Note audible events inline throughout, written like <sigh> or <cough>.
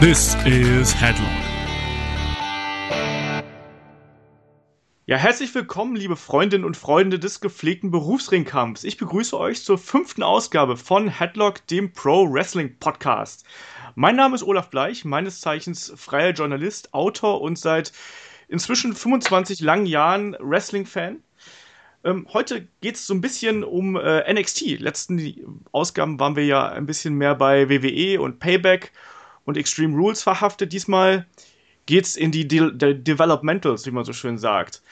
This is Headlock. Ja, herzlich willkommen, liebe Freundinnen und Freunde des gepflegten Berufsringkampfs. Ich begrüße euch zur fünften Ausgabe von Headlock, dem Pro Wrestling Podcast. Mein Name ist Olaf Bleich, meines Zeichens freier Journalist, Autor und seit inzwischen 25 langen Jahren Wrestling-Fan. Ähm, heute geht es so ein bisschen um äh, NXT. Letzten Ausgaben waren wir ja ein bisschen mehr bei WWE und Payback und Extreme Rules verhaftet. Diesmal geht es in die De De Developmentals, wie man so schön sagt.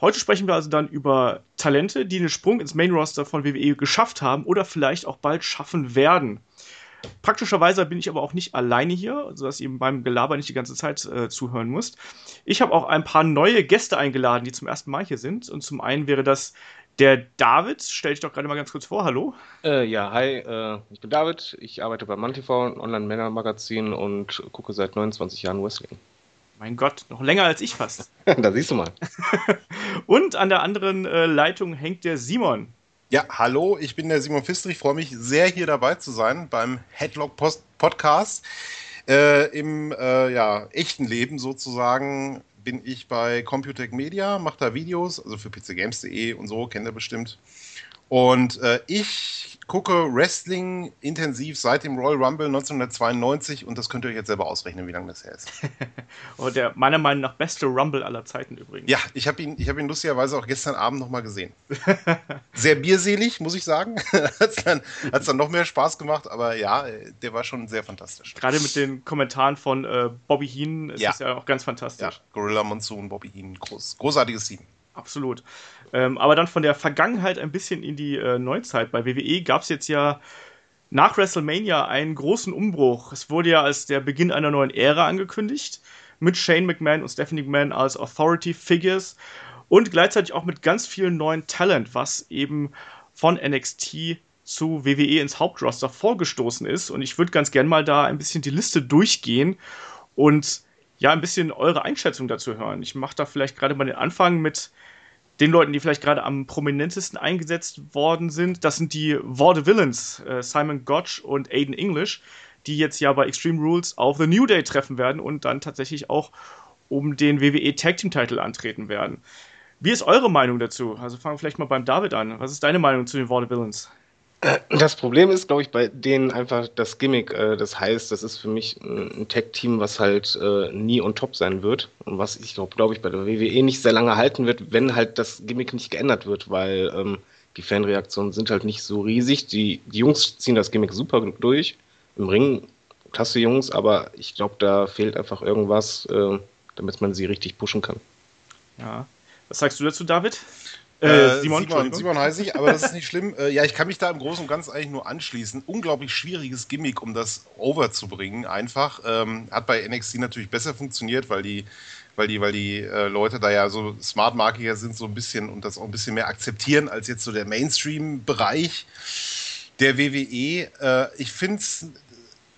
Heute sprechen wir also dann über Talente, die den Sprung ins Main Roster von WWE geschafft haben oder vielleicht auch bald schaffen werden. Praktischerweise bin ich aber auch nicht alleine hier, sodass ihr beim Gelaber nicht die ganze Zeit äh, zuhören müsst. Ich habe auch ein paar neue Gäste eingeladen, die zum ersten Mal hier sind. Und zum einen wäre das der David. Stell dich doch gerade mal ganz kurz vor. Hallo. Äh, ja, hi, äh, ich bin David. Ich arbeite bei MannTV, ein Online-Männer-Magazin und gucke seit 29 Jahren Wrestling. Mein Gott, noch länger als ich fast. <laughs> da siehst du mal. <laughs> und an der anderen äh, Leitung hängt der Simon. Ja, hallo, ich bin der Simon Pfister. Ich freue mich sehr, hier dabei zu sein beim Headlock Post Podcast. Äh, Im äh, ja, echten Leben sozusagen bin ich bei Computec Media, mache da Videos, also für pcgames.de und so, kennt ihr bestimmt. Und äh, ich gucke Wrestling intensiv seit dem Royal Rumble 1992 und das könnt ihr euch jetzt selber ausrechnen, wie lange das her ist. <laughs> oh, der meiner Meinung nach beste Rumble aller Zeiten übrigens. Ja, ich habe ihn, hab ihn lustigerweise auch gestern Abend nochmal gesehen. <laughs> Sehr bierselig, muss ich sagen. <laughs> hat es dann, dann noch mehr Spaß gemacht, aber ja, der war schon sehr fantastisch. Gerade mit den Kommentaren von äh, Bobby Heen ist ja. das ja auch ganz fantastisch. Ja, Gorilla Monsoon, Bobby Heen, groß, großartiges Team. Absolut. Ähm, aber dann von der Vergangenheit ein bisschen in die äh, Neuzeit. Bei WWE gab es jetzt ja nach WrestleMania einen großen Umbruch. Es wurde ja als der Beginn einer neuen Ära angekündigt, mit Shane McMahon und Stephanie McMahon als Authority Figures und gleichzeitig auch mit ganz viel neuen Talent, was eben von NXT zu WWE ins Hauptroster vorgestoßen ist. Und ich würde ganz gern mal da ein bisschen die Liste durchgehen und ja, ein bisschen eure Einschätzung dazu hören. Ich mache da vielleicht gerade mal den Anfang mit den Leuten, die vielleicht gerade am prominentesten eingesetzt worden sind, das sind die Villains, äh, Simon Gotch und Aiden English, die jetzt ja bei Extreme Rules auf The New Day treffen werden und dann tatsächlich auch um den WWE Tag Team Title antreten werden. Wie ist eure Meinung dazu? Also fangen wir vielleicht mal beim David an. Was ist deine Meinung zu den Villains? Das Problem ist, glaube ich, bei denen einfach das Gimmick. Äh, das heißt, das ist für mich ein Tech-Team, was halt äh, nie on top sein wird und was ich glaube, glaube ich, bei der WWE nicht sehr lange halten wird, wenn halt das Gimmick nicht geändert wird, weil ähm, die Fanreaktionen sind halt nicht so riesig. Die, die Jungs ziehen das Gimmick super durch. Im Ring klasse Jungs, aber ich glaube, da fehlt einfach irgendwas, äh, damit man sie richtig pushen kann. Ja. Was sagst du dazu, David? Äh, Simon, Simon, Simon heiße ich, aber das ist nicht schlimm. Äh, ja, ich kann mich da im Großen und Ganzen eigentlich nur anschließen. Unglaublich schwieriges Gimmick, um das over zu bringen, einfach. Ähm, hat bei NXT natürlich besser funktioniert, weil die, weil die, weil die äh, Leute da ja so smartmarkiger sind, so ein bisschen und das auch ein bisschen mehr akzeptieren als jetzt so der Mainstream-Bereich der WWE. Äh, ich finde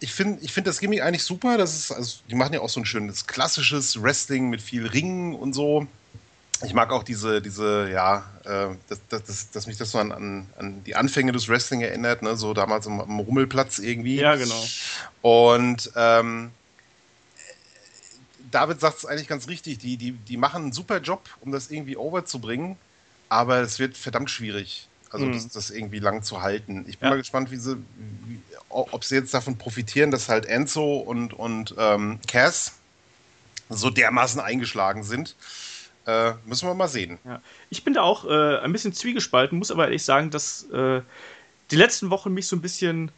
ich finde ich find das Gimmick eigentlich super. Das ist, also, die machen ja auch so ein schönes klassisches Wrestling mit viel Ringen und so ich mag auch diese, diese, ja, äh, dass, dass, dass mich das so an, an, an, die Anfänge des Wrestling erinnert, ne? so damals am, am Rummelplatz irgendwie. Ja, genau. Und ähm, David sagt es eigentlich ganz richtig, die, die, die machen einen super Job, um das irgendwie overzubringen, aber es wird verdammt schwierig, also mhm. das, das, irgendwie lang zu halten. Ich bin ja. mal gespannt, wie sie, wie, ob sie jetzt davon profitieren, dass halt Enzo und, und ähm, Cass so dermaßen eingeschlagen sind äh, müssen wir mal sehen. Ja. Ich bin da auch äh, ein bisschen zwiegespalten, muss aber ehrlich sagen, dass äh, die letzten Wochen mich so ein bisschen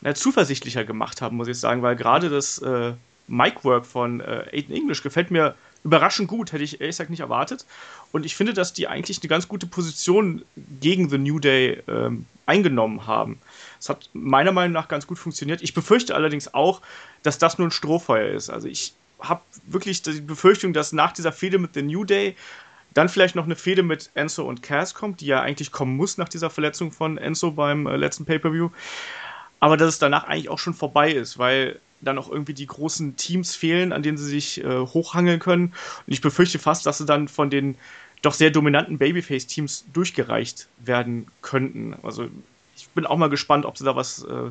na, zuversichtlicher gemacht haben, muss ich sagen, weil gerade das äh, Mic-Work von äh, Aiden English gefällt mir überraschend gut, hätte ich ehrlich gesagt nicht erwartet. Und ich finde, dass die eigentlich eine ganz gute Position gegen The New Day ähm, eingenommen haben. Es hat meiner Meinung nach ganz gut funktioniert. Ich befürchte allerdings auch, dass das nur ein Strohfeuer ist. Also ich habe wirklich die Befürchtung, dass nach dieser Fehde mit The New Day dann vielleicht noch eine Fehde mit Enzo und Cass kommt, die ja eigentlich kommen muss nach dieser Verletzung von Enzo beim äh, letzten Pay-Per-View. Aber dass es danach eigentlich auch schon vorbei ist, weil dann auch irgendwie die großen Teams fehlen, an denen sie sich äh, hochhangeln können. Und ich befürchte fast, dass sie dann von den doch sehr dominanten Babyface-Teams durchgereicht werden könnten. Also ich bin auch mal gespannt, ob sie da was äh,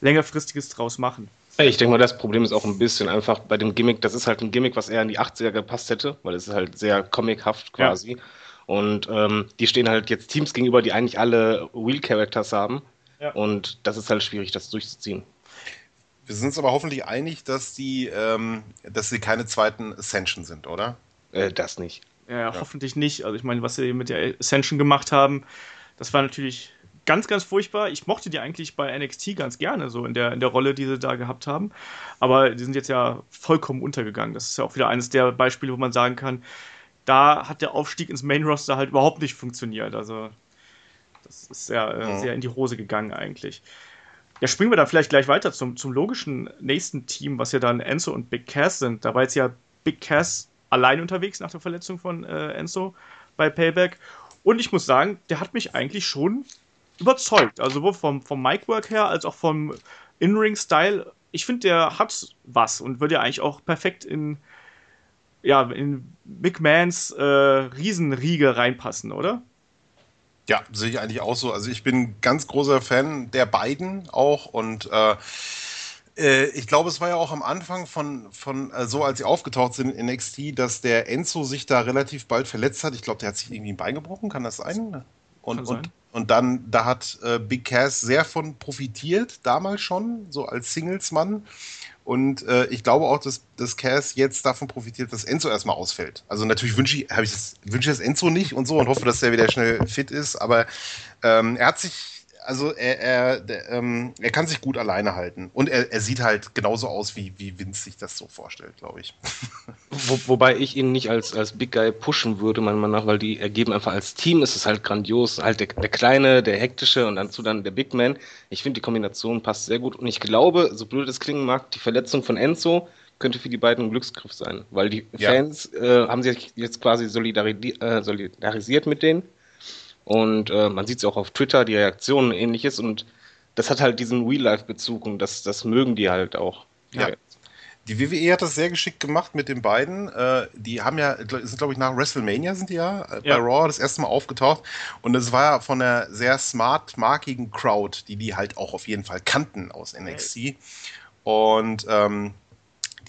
längerfristiges draus machen. Ich denke mal, das Problem ist auch ein bisschen einfach bei dem Gimmick, das ist halt ein Gimmick, was eher in die 80er gepasst hätte, weil es ist halt sehr comichaft quasi. Ja. Und ähm, die stehen halt jetzt Teams gegenüber, die eigentlich alle Wheel-Characters haben. Ja. Und das ist halt schwierig, das durchzuziehen. Wir sind uns aber hoffentlich einig, dass die, ähm, dass sie keine zweiten Ascension sind, oder? Äh, das nicht. Ja, ja, hoffentlich nicht. Also ich meine, was sie mit der Ascension gemacht haben, das war natürlich ganz, ganz furchtbar. Ich mochte die eigentlich bei NXT ganz gerne, so in der, in der Rolle, die sie da gehabt haben. Aber die sind jetzt ja vollkommen untergegangen. Das ist ja auch wieder eines der Beispiele, wo man sagen kann, da hat der Aufstieg ins Main Roster halt überhaupt nicht funktioniert. Also das ist sehr, äh, sehr in die Hose gegangen eigentlich. Ja, springen wir dann vielleicht gleich weiter zum, zum logischen nächsten Team, was ja dann Enzo und Big Cass sind. Da war jetzt ja Big Cass allein unterwegs nach der Verletzung von äh, Enzo bei Payback. Und ich muss sagen, der hat mich eigentlich schon überzeugt. Also sowohl vom, vom Mic-Work her als auch vom In-Ring-Style. Ich finde, der hat was und würde ja eigentlich auch perfekt in, ja, in McMahons äh, Riesenriege reinpassen, oder? Ja, sehe ich eigentlich auch so. Also ich bin ganz großer Fan der beiden auch und äh, äh, ich glaube, es war ja auch am Anfang von, von äh, so, als sie aufgetaucht sind in NXT, dass der Enzo sich da relativ bald verletzt hat. Ich glaube, der hat sich irgendwie ein Bein gebrochen, kann das sein? Und, und, und dann, da hat äh, Big Cass sehr von profitiert, damals schon, so als Singlesmann. Und äh, ich glaube auch, dass, dass Cass jetzt davon profitiert, dass Enzo erstmal ausfällt. Also natürlich wünsche ich, ich das, wünsche das Enzo nicht und so und hoffe, dass er wieder schnell fit ist. Aber ähm, er hat sich also er, er, der, ähm, er kann sich gut alleine halten. Und er, er sieht halt genauso aus, wie, wie Vince sich das so vorstellt, glaube ich. <laughs> Wo, wobei ich ihn nicht als, als Big Guy pushen würde, meiner Meinung nach, weil die ergeben einfach als Team ist es halt grandios. Halt der, der Kleine, der Hektische und dazu dann der Big Man. Ich finde, die Kombination passt sehr gut. Und ich glaube, so blöd es klingen mag, die Verletzung von Enzo könnte für die beiden ein Glücksgriff sein. Weil die Fans ja. äh, haben sich jetzt quasi solidari äh, solidarisiert mit denen und äh, man sieht es auch auf Twitter, die Reaktionen ähnliches. Und das hat halt diesen Real-Life-Bezug und das, das mögen die halt auch. Ja. Die WWE hat das sehr geschickt gemacht mit den beiden. Äh, die haben ja, sind glaube ich nach WrestleMania sind die ja, äh, ja, bei Raw das erste Mal aufgetaucht. Und es war ja von einer sehr smart, markigen Crowd, die die halt auch auf jeden Fall kannten aus NXT. Und ähm,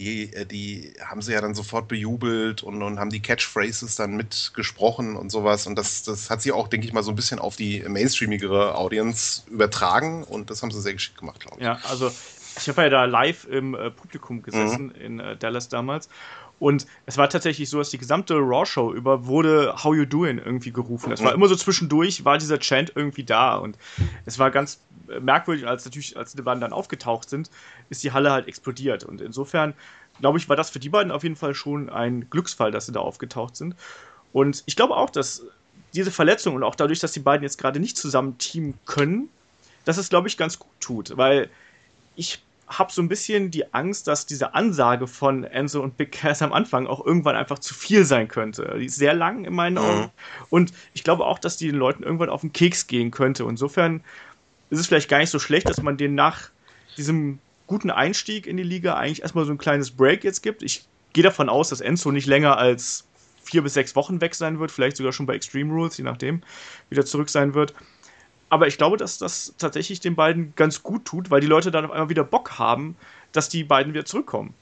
die, äh, die haben sie ja dann sofort bejubelt und, und haben die Catchphrases dann mitgesprochen und sowas. Und das, das hat sie auch, denke ich mal, so ein bisschen auf die mainstreamigere Audience übertragen und das haben sie sehr geschickt gemacht, glaube ich. Ja, also ich habe ja da live im äh, Publikum gesessen mhm. in äh, Dallas damals. Und es war tatsächlich so, dass die gesamte Raw-Show über wurde How You Doing irgendwie gerufen. Es war immer so zwischendurch, war dieser Chant irgendwie da. Und es war ganz merkwürdig, als natürlich, als die beiden dann aufgetaucht sind, ist die Halle halt explodiert. Und insofern, glaube ich, war das für die beiden auf jeden Fall schon ein Glücksfall, dass sie da aufgetaucht sind. Und ich glaube auch, dass diese Verletzung und auch dadurch, dass die beiden jetzt gerade nicht zusammen teamen können, dass es, glaube ich, ganz gut tut. Weil ich habe so ein bisschen die Angst, dass diese Ansage von Enzo und Big Cass am Anfang auch irgendwann einfach zu viel sein könnte. Die ist sehr lang in meinen mhm. Augen. Und ich glaube auch, dass die den Leuten irgendwann auf den Keks gehen könnte. Insofern ist es vielleicht gar nicht so schlecht, dass man den nach diesem guten Einstieg in die Liga eigentlich erstmal so ein kleines Break jetzt gibt. Ich gehe davon aus, dass Enzo nicht länger als vier bis sechs Wochen weg sein wird, vielleicht sogar schon bei Extreme Rules, je nachdem, wieder zurück sein wird. Aber ich glaube, dass das tatsächlich den beiden ganz gut tut, weil die Leute dann auf einmal wieder Bock haben, dass die beiden wieder zurückkommen.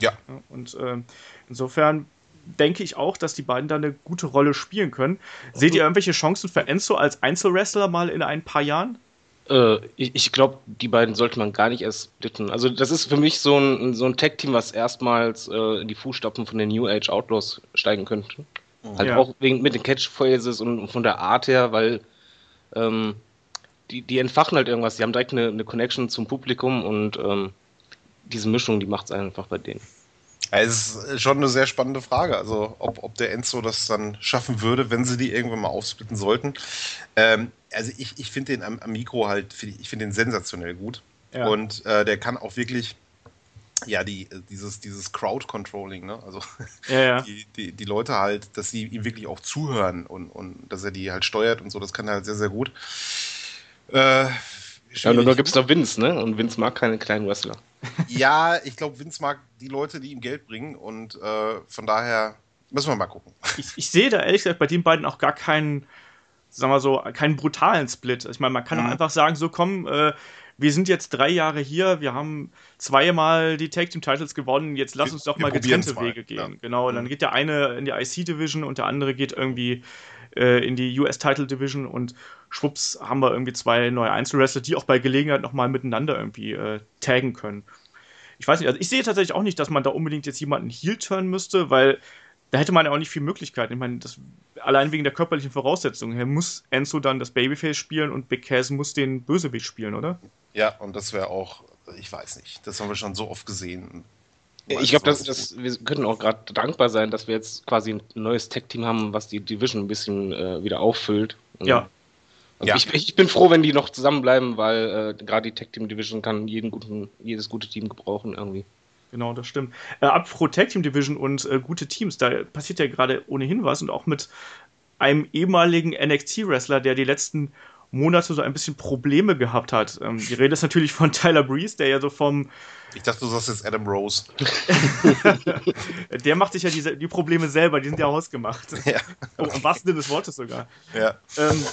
Ja. Und äh, insofern denke ich auch, dass die beiden da eine gute Rolle spielen können. Seht ihr irgendwelche Chancen für Enzo als Einzelwrestler mal in ein paar Jahren? Äh, ich, ich glaube, die beiden sollte man gar nicht erst splitten. Also das ist für mich so ein, so ein Tag-Team, was erstmals äh, in die Fußstapfen von den New Age Outlaws steigen könnte. Mhm. Halt ja. auch wegen, mit den Catchphrases und von der Art her, weil ähm, die, die entfachen halt irgendwas. Die haben direkt eine, eine Connection zum Publikum und ähm, diese Mischung, die macht es einfach bei denen. Es ist schon eine sehr spannende Frage, also ob, ob der Enzo das dann schaffen würde, wenn sie die irgendwann mal aufsplitten sollten. Ähm, also ich, ich finde den am, am, Mikro halt, find ich finde den sensationell gut. Ja. Und äh, der kann auch wirklich, ja, die, dieses, dieses Crowd-Controlling, ne? Also ja, ja. <laughs> Die, die, die, Leute halt, dass sie ihm wirklich auch zuhören und, und dass er die halt steuert und so, das kann er halt sehr, sehr gut. Äh, ja, nur, nur gibt es da Vince, ne? Und Vince mag keine kleinen Wrestler. <laughs> Ja, ich glaube, Vince mag die Leute, die ihm Geld bringen und äh, von daher müssen wir mal gucken. <laughs> Ich, ich, sehe da ehrlich gesagt bei den beiden auch gar keinen, sagen wir so, keinen brutalen Split. Ich meine, man kann mhm. auch einfach sagen, so komm, äh, wir sind jetzt drei Jahre hier, wir haben zweimal die Tag Team Titles gewonnen, jetzt lass uns doch mal getrennte Wege gehen. Ja. Genau, dann mhm. geht der eine in die IC Division und der andere geht irgendwie äh, in die US Title Division und schwupps haben wir irgendwie zwei neue Einzelwrestler, die auch bei Gelegenheit nochmal miteinander irgendwie äh, taggen können. Ich weiß nicht, also ich sehe tatsächlich auch nicht, dass man da unbedingt jetzt jemanden Heel turn müsste, weil da hätte man ja auch nicht viel Möglichkeiten. Ich meine, das, allein wegen der körperlichen Voraussetzungen her muss Enzo dann das Babyface spielen und Big Cass muss den Bösewicht spielen, oder? Ja, und das wäre auch, ich weiß nicht, das haben wir schon so oft gesehen. Ich glaube, das, das, wir können auch gerade dankbar sein, dass wir jetzt quasi ein neues Tech-Team haben, was die Division ein bisschen äh, wieder auffüllt. Ja. Also ja. Ich, ich, bin froh, wenn die noch zusammenbleiben, weil äh, gerade die Tech-Team-Division kann jeden guten, jedes gute Team gebrauchen irgendwie. Genau, das stimmt. Äh, ab Pro Tag Team Division und äh, gute Teams, da passiert ja gerade ohnehin was und auch mit einem ehemaligen NXT-Wrestler, der die letzten Monate so ein bisschen Probleme gehabt hat. Ähm, die Rede ist natürlich von Tyler Breeze, der ja so vom. Ich dachte, du sagst jetzt Adam Rose. <laughs> der macht sich ja diese, die Probleme selber, die sind ja hausgemacht. Ja. Oh, am wahrsten Sinne des Wortes sogar. Ja. Ähm,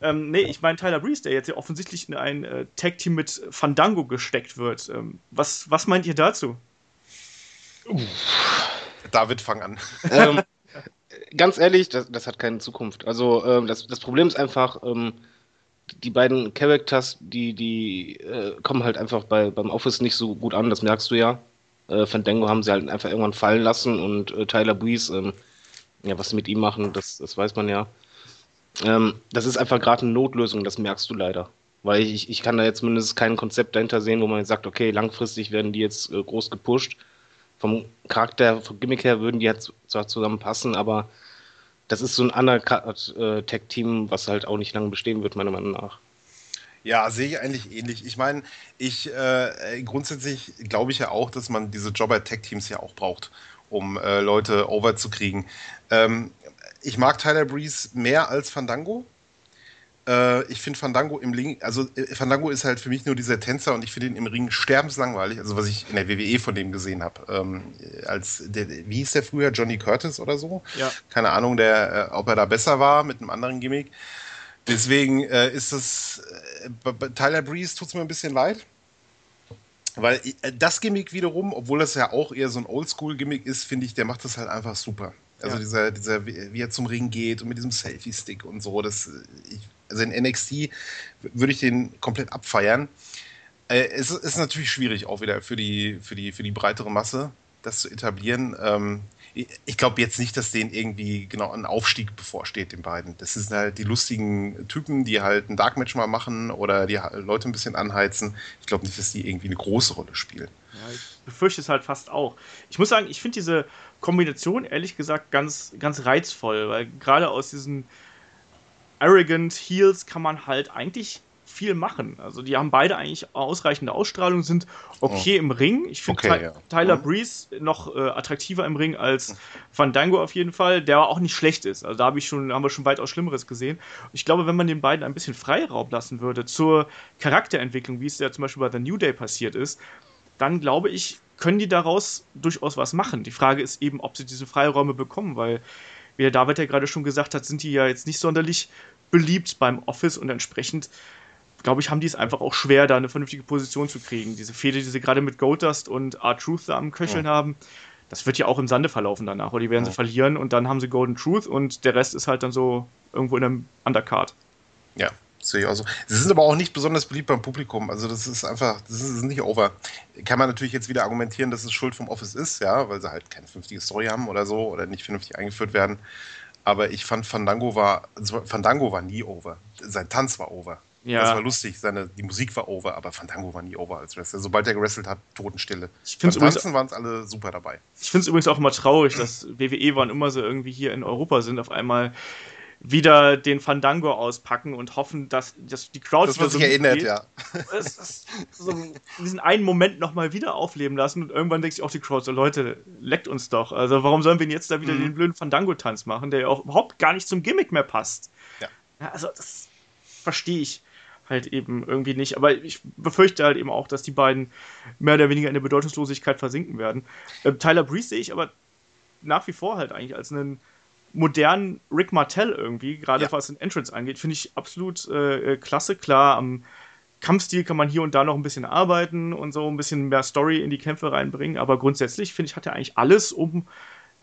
ähm, nee, ich meine Tyler Breeze, der jetzt ja offensichtlich in ein äh, Tag-Team mit Fandango gesteckt wird. Ähm, was, was meint ihr dazu? David, fang an. Ähm, ganz ehrlich, das, das, hat keine Zukunft. Also ähm, das, das, Problem ist einfach, ähm, die beiden Characters, die, die äh, kommen halt einfach bei, beim Office nicht so gut an, das merkst du ja. Äh, Fandango haben sie halt einfach irgendwann fallen lassen und äh, Tyler Breeze, ähm, ja, was sie mit ihm machen, das, das weiß man ja. Ähm, das ist einfach gerade eine Notlösung, das merkst du leider. Weil ich, ich kann da jetzt zumindest kein Konzept dahinter sehen, wo man jetzt sagt, okay, langfristig werden die jetzt äh, groß gepusht vom Charakter, vom Gimmick her würden die jetzt zwar zusammenpassen, aber das ist so ein anderes äh, Tag-Team, was halt auch nicht lange bestehen wird, meiner Meinung nach. Ja, sehe ich eigentlich ähnlich. Ich meine, ich äh, grundsätzlich glaube ich ja auch, dass man diese Jobber-Tag-Teams ja auch braucht, um äh, Leute over zu kriegen. Ähm, ich mag Tyler Breeze mehr als Fandango. Äh, ich finde Fandango im Ring, also äh, Fandango ist halt für mich nur dieser Tänzer und ich finde ihn im Ring sterbenslangweilig, also was ich in der WWE von dem gesehen habe. Ähm, als der, wie hieß der früher, Johnny Curtis oder so? Ja. Keine Ahnung, der, äh, ob er da besser war mit einem anderen Gimmick. Deswegen äh, ist es, äh, bei Tyler Breeze tut es mir ein bisschen leid. Weil äh, das Gimmick wiederum, obwohl das ja auch eher so ein Oldschool-Gimmick ist, finde ich, der macht das halt einfach super. Also ja. dieser, dieser, wie er zum Ring geht und mit diesem Selfie-Stick und so, das, ich, also in NXT würde ich den komplett abfeiern. Äh, es ist natürlich schwierig auch wieder für die, für die, für die breitere Masse, das zu etablieren. Ähm, ich glaube jetzt nicht, dass denen irgendwie genau ein Aufstieg bevorsteht, den beiden. Das sind halt die lustigen Typen, die halt ein Dark Match mal machen oder die Leute ein bisschen anheizen. Ich glaube nicht, dass die irgendwie eine große Rolle spielen. Ja, ich befürchte es halt fast auch. Ich muss sagen, ich finde diese Kombination ehrlich gesagt ganz, ganz reizvoll, weil gerade aus diesen Arrogant Heels kann man halt eigentlich viel machen. Also die haben beide eigentlich ausreichende Ausstrahlung, sind okay oh. im Ring. Ich finde okay, ja. Tyler mhm. Breeze noch äh, attraktiver im Ring als Fandango auf jeden Fall, der auch nicht schlecht ist. Also da hab ich schon, haben wir schon weitaus Schlimmeres gesehen. Ich glaube, wenn man den beiden ein bisschen Freiraum lassen würde zur Charakterentwicklung, wie es ja zum Beispiel bei The New Day passiert ist, dann glaube ich, können die daraus durchaus was machen. Die Frage ist eben, ob sie diese Freiräume bekommen, weil wie der David ja gerade schon gesagt hat, sind die ja jetzt nicht sonderlich beliebt beim Office und entsprechend, glaube ich, haben die es einfach auch schwer, da eine vernünftige Position zu kriegen. Diese Fehde, die sie gerade mit Goldust und R-Truth da am Köcheln ja. haben, das wird ja auch im Sande verlaufen danach, oder die werden ja. sie verlieren und dann haben sie Golden Truth und der Rest ist halt dann so irgendwo in einem Undercard. Ja, sehe ich auch so. Sie sind aber auch nicht besonders beliebt beim Publikum. Also das ist einfach, das ist nicht over. Kann man natürlich jetzt wieder argumentieren, dass es Schuld vom Office ist, ja, weil sie halt keine vernünftige Story haben oder so oder nicht vernünftig eingeführt werden. Aber ich fand Fandango war, Fandango war nie over. Sein Tanz war over. Ja. Das war lustig, seine, die Musik war over, aber Fandango war nie over als Wrestler. Sobald er gewrestelt hat, Totenstille. Ich Beim Tanzen waren es alle super dabei. Ich finde es übrigens auch immer traurig, dass WWE waren immer so irgendwie hier in Europa sind, auf einmal wieder den Fandango auspacken und hoffen, dass, dass die Crowd das sich so erinnert, geht. ja. so diesen einen Moment nochmal wieder aufleben lassen und irgendwann denkt sich auch die Crowd so, Leute, leckt uns doch. Also warum sollen wir jetzt da wieder mhm. den blöden Fandango-Tanz machen, der ja auch überhaupt gar nicht zum Gimmick mehr passt. Ja. ja also das verstehe ich halt eben irgendwie nicht. Aber ich befürchte halt eben auch, dass die beiden mehr oder weniger in der Bedeutungslosigkeit versinken werden. Äh, Tyler Breeze sehe ich aber nach wie vor halt eigentlich als einen modernen Rick Martell irgendwie, gerade ja. was den Entrance angeht, finde ich absolut äh, äh, klasse. Klar, am Kampfstil kann man hier und da noch ein bisschen arbeiten und so ein bisschen mehr Story in die Kämpfe reinbringen. Aber grundsätzlich, finde ich, hat er eigentlich alles, um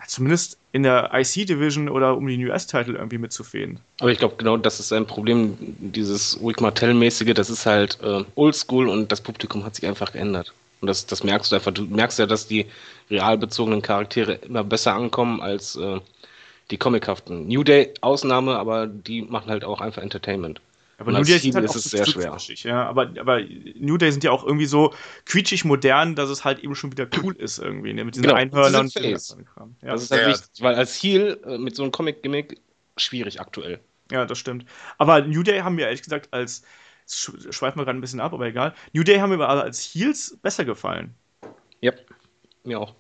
zumindest in der IC-Division oder um den US-Title irgendwie mitzufehlen. Aber ich glaube, genau das ist ein Problem, dieses Rick Martell-mäßige, das ist halt äh, oldschool und das Publikum hat sich einfach geändert. Und das, das merkst du einfach. Du merkst ja, dass die real bezogenen Charaktere immer besser ankommen als äh, die comichaften. New Day Ausnahme, aber die machen halt auch einfach Entertainment. Aber New Day ist, halt ist es sehr schwer. Ja, aber, aber New Day sind ja auch irgendwie so quietschig modern, dass es halt eben schon wieder cool ist irgendwie, ne? mit diesen genau, Einhörnern und Kram. Ja. Das ist halt ja, wichtig, weil als Heal äh, mit so einem Comic-Gimmick schwierig aktuell. Ja, das stimmt. Aber New Day haben mir ehrlich gesagt als schweifen wir gerade ein bisschen ab, aber egal. New Day haben mir aber als Heals besser gefallen. Ja, mir auch.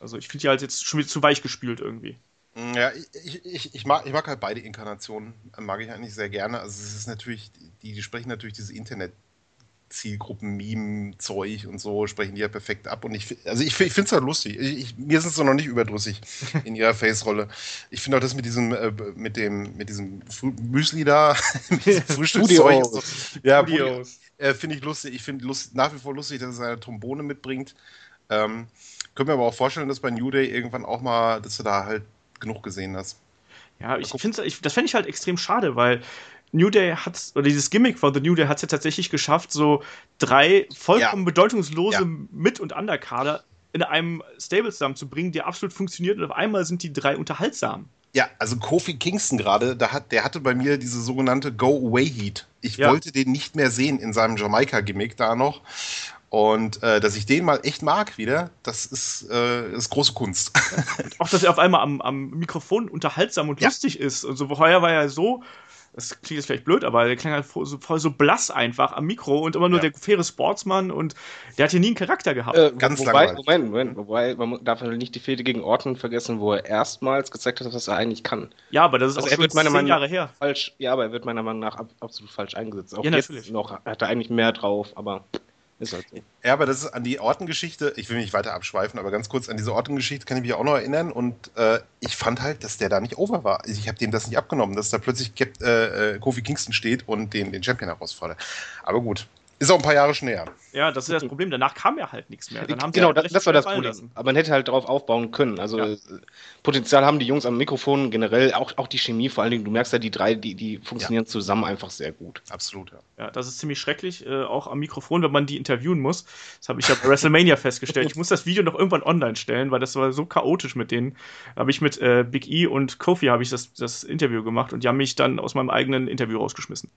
Also ich finde die halt jetzt schon wieder zu weich gespielt irgendwie. Mm, ja, ich, ich, ich, mag, ich mag halt beide Inkarnationen, mag ich eigentlich sehr gerne. Also es ist natürlich, die, die sprechen natürlich diese Internet- Zielgruppen-Meme-Zeug und so sprechen die ja perfekt ab. Und ich, also ich, ich finde es halt lustig. Ich, mir sind sie noch nicht überdrüssig <laughs> in ihrer Face-Rolle. Ich finde auch das mit diesem, äh, mit dem, mit diesem Müsli da, <laughs> mit diesem <laughs> Frühstückszeug. so, ja, äh, finde ich lustig. Ich finde nach wie vor lustig, dass er eine Trombone mitbringt. Ähm, können wir aber auch vorstellen, dass bei New Day irgendwann auch mal, dass du da halt genug gesehen hast. Ja, ich finde das fände ich halt extrem schade, weil New Day hat, oder dieses Gimmick von The New Day hat es ja tatsächlich geschafft, so drei vollkommen ja. bedeutungslose ja. Mit- und Underkader in einem Stable zusammenzubringen, der absolut funktioniert und auf einmal sind die drei unterhaltsam. Ja, also Kofi Kingston gerade, hat, der hatte bei mir diese sogenannte Go-Away-Heat. Ich ja. wollte den nicht mehr sehen in seinem Jamaika-Gimmick da noch. Und äh, dass ich den mal echt mag wieder, das ist, äh, ist große Kunst. <laughs> auch, dass er auf einmal am, am Mikrofon unterhaltsam und ja. lustig ist. Und so vorher war er so das klingt jetzt vielleicht blöd, aber der klingt halt voll so, voll so blass einfach am Mikro und immer nur ja. der faire Sportsmann und der hat hier nie einen Charakter gehabt. Äh, Ganz wobei, Moment, Moment, wobei man darf nicht die Fehde gegen Orton vergessen, wo er erstmals gezeigt hat, was er eigentlich kann. Ja, aber das ist also auch schon zehn Jahre her. Falsch, ja, aber er wird meiner Meinung nach absolut falsch eingesetzt. Auch ja, jetzt natürlich. noch hat er eigentlich mehr drauf, aber ist halt so. Ja, aber das ist an die Ortengeschichte, ich will mich nicht weiter abschweifen, aber ganz kurz an diese Ortengeschichte kann ich mich auch noch erinnern und äh, ich fand halt, dass der da nicht over war. Ich habe dem das nicht abgenommen, dass da plötzlich Cap, äh, äh, Kofi Kingston steht und den, den Champion herausfordert. Aber gut, ist auch ein paar Jahre schon näher. Ja, das ist das Problem. Danach kam ja halt nichts mehr. genau, halt das, das war das Problem. Lassen. Aber man hätte halt darauf aufbauen können. Also ja. Potenzial haben die Jungs am Mikrofon generell, auch, auch die Chemie vor allen Dingen. Du merkst ja, die drei, die, die funktionieren ja. zusammen einfach sehr gut. Absolut, ja. Ja, das ist ziemlich schrecklich, äh, auch am Mikrofon, wenn man die interviewen muss. Das habe ich ja bei WrestleMania festgestellt. Ich muss das Video noch irgendwann online stellen, weil das war so chaotisch mit denen. Da habe ich mit äh, Big E und Kofi habe ich das, das Interview gemacht und die haben mich dann aus meinem eigenen Interview rausgeschmissen.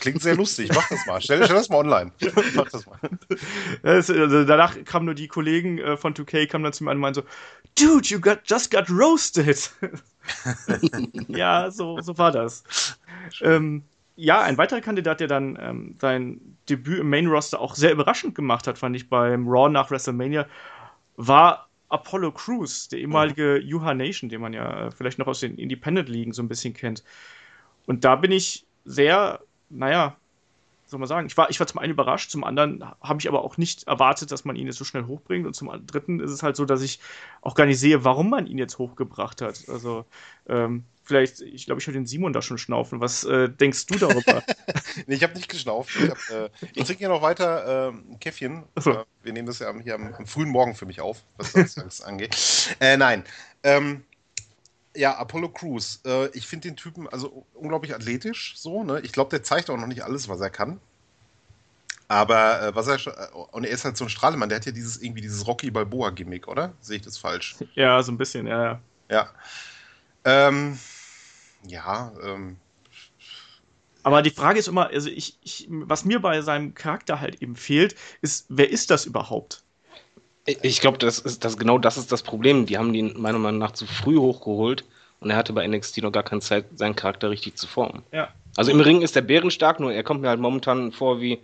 Klingt sehr lustig. Mach das mal. Stell, stell das mal online. <laughs> Mach das mal. Das, also danach kamen nur die Kollegen äh, von 2K, kamen dann zu mir und meinten so, Dude, you got, just got roasted. <laughs> ja, so, so war das. Ähm, ja, ein weiterer Kandidat, der dann ähm, sein Debüt im Main Roster auch sehr überraschend gemacht hat, fand ich beim Raw nach WrestleMania, war Apollo Crews, der ehemalige mhm. Yuha Nation, den man ja äh, vielleicht noch aus den Independent Ligen so ein bisschen kennt. Und da bin ich sehr naja, soll man sagen, ich war, ich war zum einen überrascht, zum anderen habe ich aber auch nicht erwartet, dass man ihn jetzt so schnell hochbringt und zum dritten ist es halt so, dass ich auch gar nicht sehe, warum man ihn jetzt hochgebracht hat. Also ähm, vielleicht, ich glaube, ich höre den Simon da schon schnaufen. Was äh, denkst du darüber? <laughs> nee, ich habe nicht geschnauft. Ich, äh, ich trinke ja noch weiter äh, ein Käffchen. So. Äh, wir nehmen das ja hier am, am, frühen Morgen für mich auf, was das <laughs> angeht. Äh, nein. Ähm, ja, Apollo Crews. Äh, ich finde den Typen also unglaublich athletisch. So, ne? Ich glaube, der zeigt auch noch nicht alles, was er kann. Aber äh, was er äh, und er ist halt so ein Strahlemann. Der hat ja dieses irgendwie dieses Rocky Balboa Gimmick, oder? Sehe ich das falsch? <laughs> Ja, so ein bisschen, ja, ja. Ja. Ähm, ja. Ähm, aber die Frage ist immer, also ich, ich, was mir bei seinem Charakter halt eben fehlt, ist, wer ist das überhaupt? Ich glaube, das ist das genau das ist das Problem. Die haben ihn meiner Meinung nach zu früh hochgeholt und er hatte bei NXT noch gar keine Zeit, seinen Charakter richtig zu formen. Ja. Also im Ring ist er bärenstark, nur er kommt mir halt momentan vor wie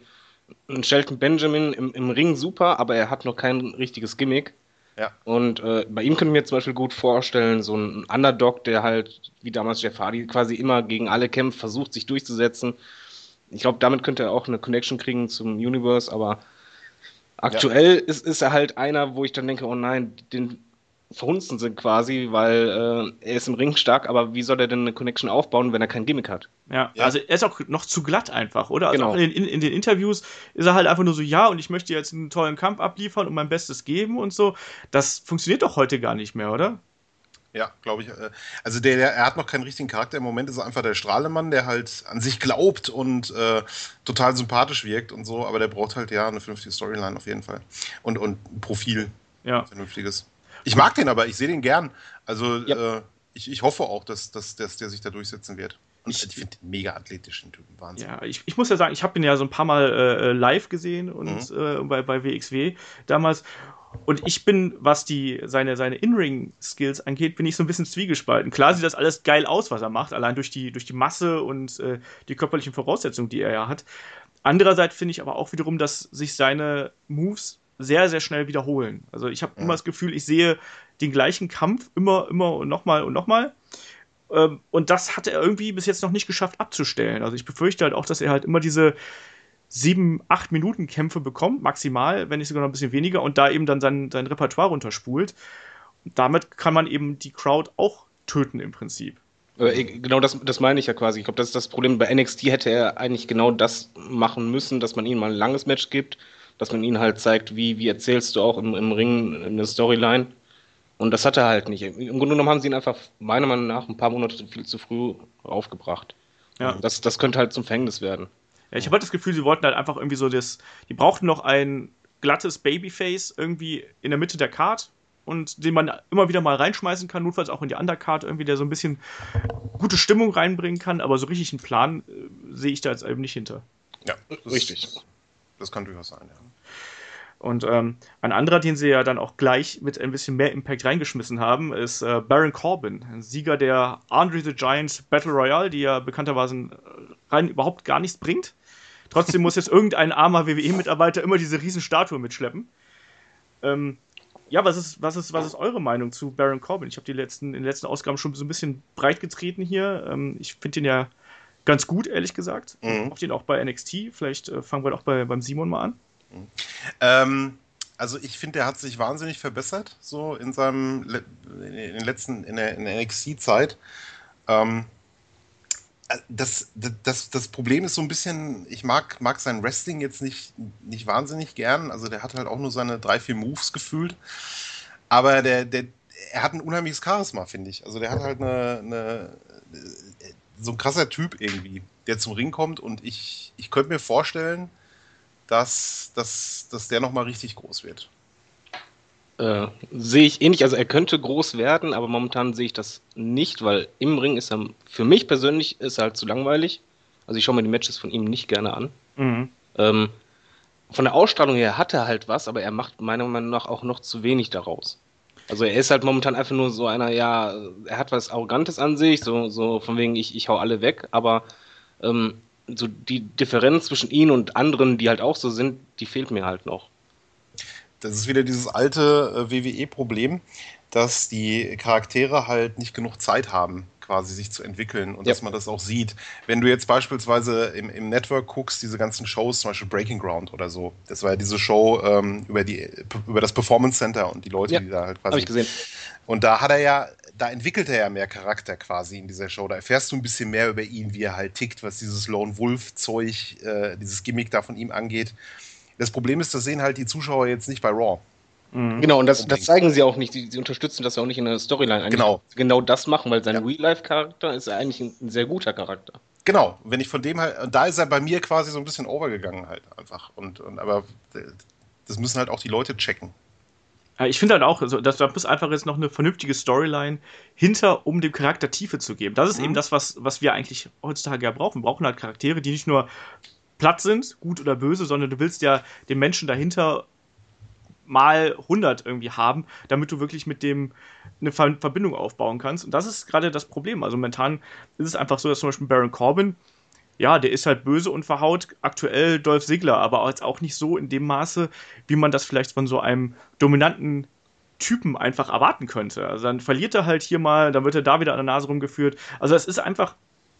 ein Shelton Benjamin im, im Ring super, aber er hat noch kein richtiges Gimmick. Ja. Und äh, bei ihm könnte ich mir zum Beispiel gut vorstellen, so ein Underdog, der halt, wie damals Jeff Hardy, quasi immer gegen alle kämpft, versucht, sich durchzusetzen. Ich glaube, damit könnte er auch eine Connection kriegen zum Universe, aber Aktuell ja. ist, ist er halt einer, wo ich dann denke, oh nein, den verhunzen sind quasi, weil äh, er ist im Ring stark, aber wie soll er denn eine Connection aufbauen, wenn er kein Gimmick hat? Ja, ja. also er ist auch noch zu glatt einfach, oder? Also genau. in, in, in, den Interviews ist er halt einfach nur so, ja, und ich möchte jetzt einen tollen Kampf abliefern und mein Bestes geben und so. Das funktioniert doch heute gar nicht mehr, oder? Ja, glaube ich. Äh, also der, der, er hat noch keinen richtigen Charakter. Im Moment ist er einfach der Strahlemann, der halt an sich glaubt und äh, total sympathisch wirkt und so, aber der braucht halt ja eine vernünftige Storyline auf jeden Fall. Und, und ein Profil. Ja. Vernünftiges. Ich mag den aber, ich sehe den gern. Also ja. äh, ich, ich hoffe auch, dass, dass, dass der sich da durchsetzen wird. Und ich, ich finde den mega athletischen Typen Wahnsinn. Ja, ich, ich muss ja sagen, ich habe ihn ja so ein paar Mal äh, live gesehen und mhm. äh, bei, bei WXW damals. Und ich bin, was die, seine, seine In-Ring-Skills angeht, bin ich so ein bisschen zwiegespalten. Klar sieht das alles geil aus, was er macht, allein durch die, durch die Masse und äh, die körperlichen Voraussetzungen, die er ja hat. Andererseits finde ich aber auch wiederum, dass sich seine Moves sehr, sehr schnell wiederholen. Also ich habe ja. immer das Gefühl, ich sehe den gleichen Kampf immer, immer und nochmal und nochmal. Ähm, und das hat er irgendwie bis jetzt noch nicht geschafft abzustellen. Also ich befürchte halt auch, dass er halt immer diese sieben, acht Minuten Kämpfe bekommt, maximal, wenn nicht sogar noch ein bisschen weniger, und da eben dann sein, sein Repertoire runterspult. Und damit kann man eben die Crowd auch töten im Prinzip. Genau das, das meine ich ja quasi. Ich glaube, das ist das Problem. Bei NXT hätte er eigentlich genau das machen müssen, dass man ihm mal ein langes Match gibt, dass man ihnen halt zeigt, wie, wie erzählst du auch im, im Ring eine Storyline. Und das hat er halt nicht. Im Grunde genommen haben sie ihn einfach meiner Meinung nach ein paar Monate viel zu früh aufgebracht. Ja. Das, das könnte halt zum Fängnis werden. Ja, ich habe halt das Gefühl, sie wollten halt einfach irgendwie so das. Die brauchten noch ein glattes Babyface irgendwie in der Mitte der Card und den man immer wieder mal reinschmeißen kann, notfalls auch in die Undercard irgendwie, der so ein bisschen gute Stimmung reinbringen kann, aber so richtig einen Plan äh, sehe ich da jetzt eben nicht hinter. Ja, richtig. Das kann durchaus sein, ja. Und ähm, ein anderer, den sie ja dann auch gleich mit ein bisschen mehr Impact reingeschmissen haben, ist äh, Baron Corbin, Sieger der Andre the Giant Battle Royale, die ja bekannterweise äh, rein überhaupt gar nichts bringt. Trotzdem muss jetzt irgendein armer WWE-Mitarbeiter immer diese Riesenstatue mitschleppen. Ähm, ja, was ist, was, ist, was ist eure Meinung zu Baron Corbin? Ich habe die letzten, in den letzten Ausgaben schon so ein bisschen breit getreten hier. Ähm, ich finde den ja ganz gut, ehrlich gesagt. Mhm. Ich den auch bei NXT. Vielleicht äh, fangen wir auch bei, beim Simon mal an. Mhm. Ähm, also ich finde, der hat sich wahnsinnig verbessert, so in seinem in den letzten, in der, der NXT-Zeit. Ähm, äh, das, das, das Problem ist so ein bisschen, ich mag, mag sein Wrestling jetzt nicht, nicht wahnsinnig gern. Also der hat halt auch nur seine drei, vier Moves gefühlt. Aber der, der, er hat ein unheimliches Charisma, finde ich. Also der hat halt eine, eine, so ein krasser Typ irgendwie, der zum Ring kommt und ich, ich könnte mir vorstellen, dass, dass, dass der nochmal richtig groß wird. Äh, sehe ich ähnlich. Also er könnte groß werden, aber momentan sehe ich das nicht, weil im Ring ist er, für mich persönlich ist er halt zu langweilig. Also ich schaue mir die Matches von ihm nicht gerne an. Mhm. Ähm, von der Ausstrahlung her hat er halt was, aber er macht meiner Meinung nach auch noch zu wenig daraus. Also er ist halt momentan einfach nur so einer, ja, er hat was Arrogantes an sich, so, so von wegen, ich, ich hau alle weg, aber ähm, so die Differenz zwischen ihm und anderen, die halt auch so sind, die fehlt mir halt noch. Das ist wieder dieses alte äh, WWE-Problem, dass die Charaktere halt nicht genug Zeit haben, quasi sich zu entwickeln und ja. dass man das auch sieht. Wenn du jetzt beispielsweise im, im Network guckst, diese ganzen Shows, zum Beispiel Breaking Ground oder so, das war ja diese Show ähm, über, die, über das Performance Center und die Leute, ja. die da halt quasi. Hab ich gesehen. Und da hat er ja, da entwickelt er ja mehr Charakter quasi in dieser Show. Da erfährst du ein bisschen mehr über ihn, wie er halt tickt, was dieses Lone Wolf-Zeug, äh, dieses Gimmick da von ihm angeht. Das Problem ist, das sehen halt die Zuschauer jetzt nicht bei Raw. Mhm. Genau, und das, das, zeigen sie auch nicht. Sie, sie, unterstützen das ja auch nicht in der Storyline. Eigentlich genau. Genau das machen, weil sein ja. Real-Life-Charakter ist eigentlich ein, ein, sehr guter Charakter. Genau, wenn ich von dem halt, da ist er bei mir quasi so ein bisschen overgegangen halt einfach. Und, und aber das müssen halt auch die Leute checken. Ich finde halt auch, also, dass da muss einfach jetzt noch eine vernünftige Storyline hinter, um dem Charakter Tiefe zu geben. Das ist mhm. eben das, was, was wir eigentlich heutzutage ja brauchen. Wir brauchen halt Charaktere, die nicht nur platt sind, gut oder böse, sondern du willst ja den Menschen dahinter mal 100 irgendwie haben, damit du wirklich mit dem eine Verbindung aufbauen kannst. Und das ist gerade das Problem. Also momentan ist es einfach so, dass zum Beispiel Baron Corbin, ja, der ist halt böse und verhaut aktuell Dolph Ziggler, aber jetzt auch nicht so in dem Maße, wie man das vielleicht von so einem dominanten Typen einfach erwarten könnte. Also dann verliert er halt hier mal, dann wird er da wieder an der Nase rumgeführt. Also es ist einfach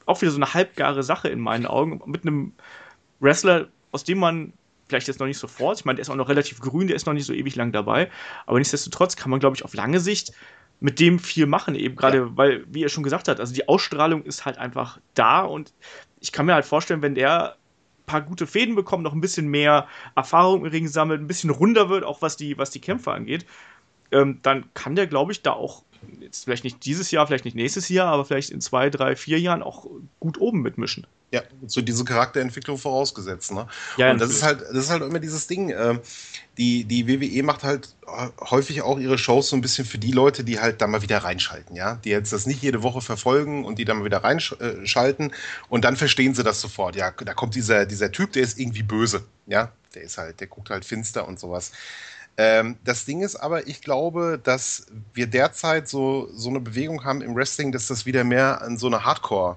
auch wieder so eine halbgare Sache in meinen Augen mit einem Wrestler, aus dem man vielleicht jetzt noch nicht sofort. Ich meine, der ist auch noch relativ grün, der ist noch nicht so ewig lang dabei. Aber nichtsdestotrotz kann man, glaube ich, auf lange Sicht mit dem viel machen, eben gerade, ja. weil, wie er schon gesagt hat, also die Ausstrahlung ist halt einfach da und ich kann mir halt vorstellen, wenn der ein paar gute Fäden bekommt, noch ein bisschen mehr Erfahrung im Ring sammelt, ein bisschen runder wird, auch was die, was die Kämpfe angeht, ähm, dann kann der, glaube ich, da auch jetzt vielleicht nicht dieses Jahr, vielleicht nicht nächstes Jahr, aber vielleicht in zwei, drei, vier Jahren auch gut oben mitmischen. Ja, so diese Charakterentwicklung vorausgesetzt. Ne? Ja, und das ist halt, das ist halt immer dieses Ding. Äh, die, die WWE macht halt häufig auch ihre Shows so ein bisschen für die Leute, die halt da mal wieder reinschalten, ja, die jetzt das nicht jede Woche verfolgen und die dann mal wieder reinschalten und dann verstehen sie das sofort. Ja, da kommt dieser, dieser Typ, der ist irgendwie böse, ja, der ist halt, der guckt halt finster und sowas. Ähm, das Ding ist aber, ich glaube, dass wir derzeit so, so eine Bewegung haben im Wrestling, dass das wieder mehr an so eine Hardcore-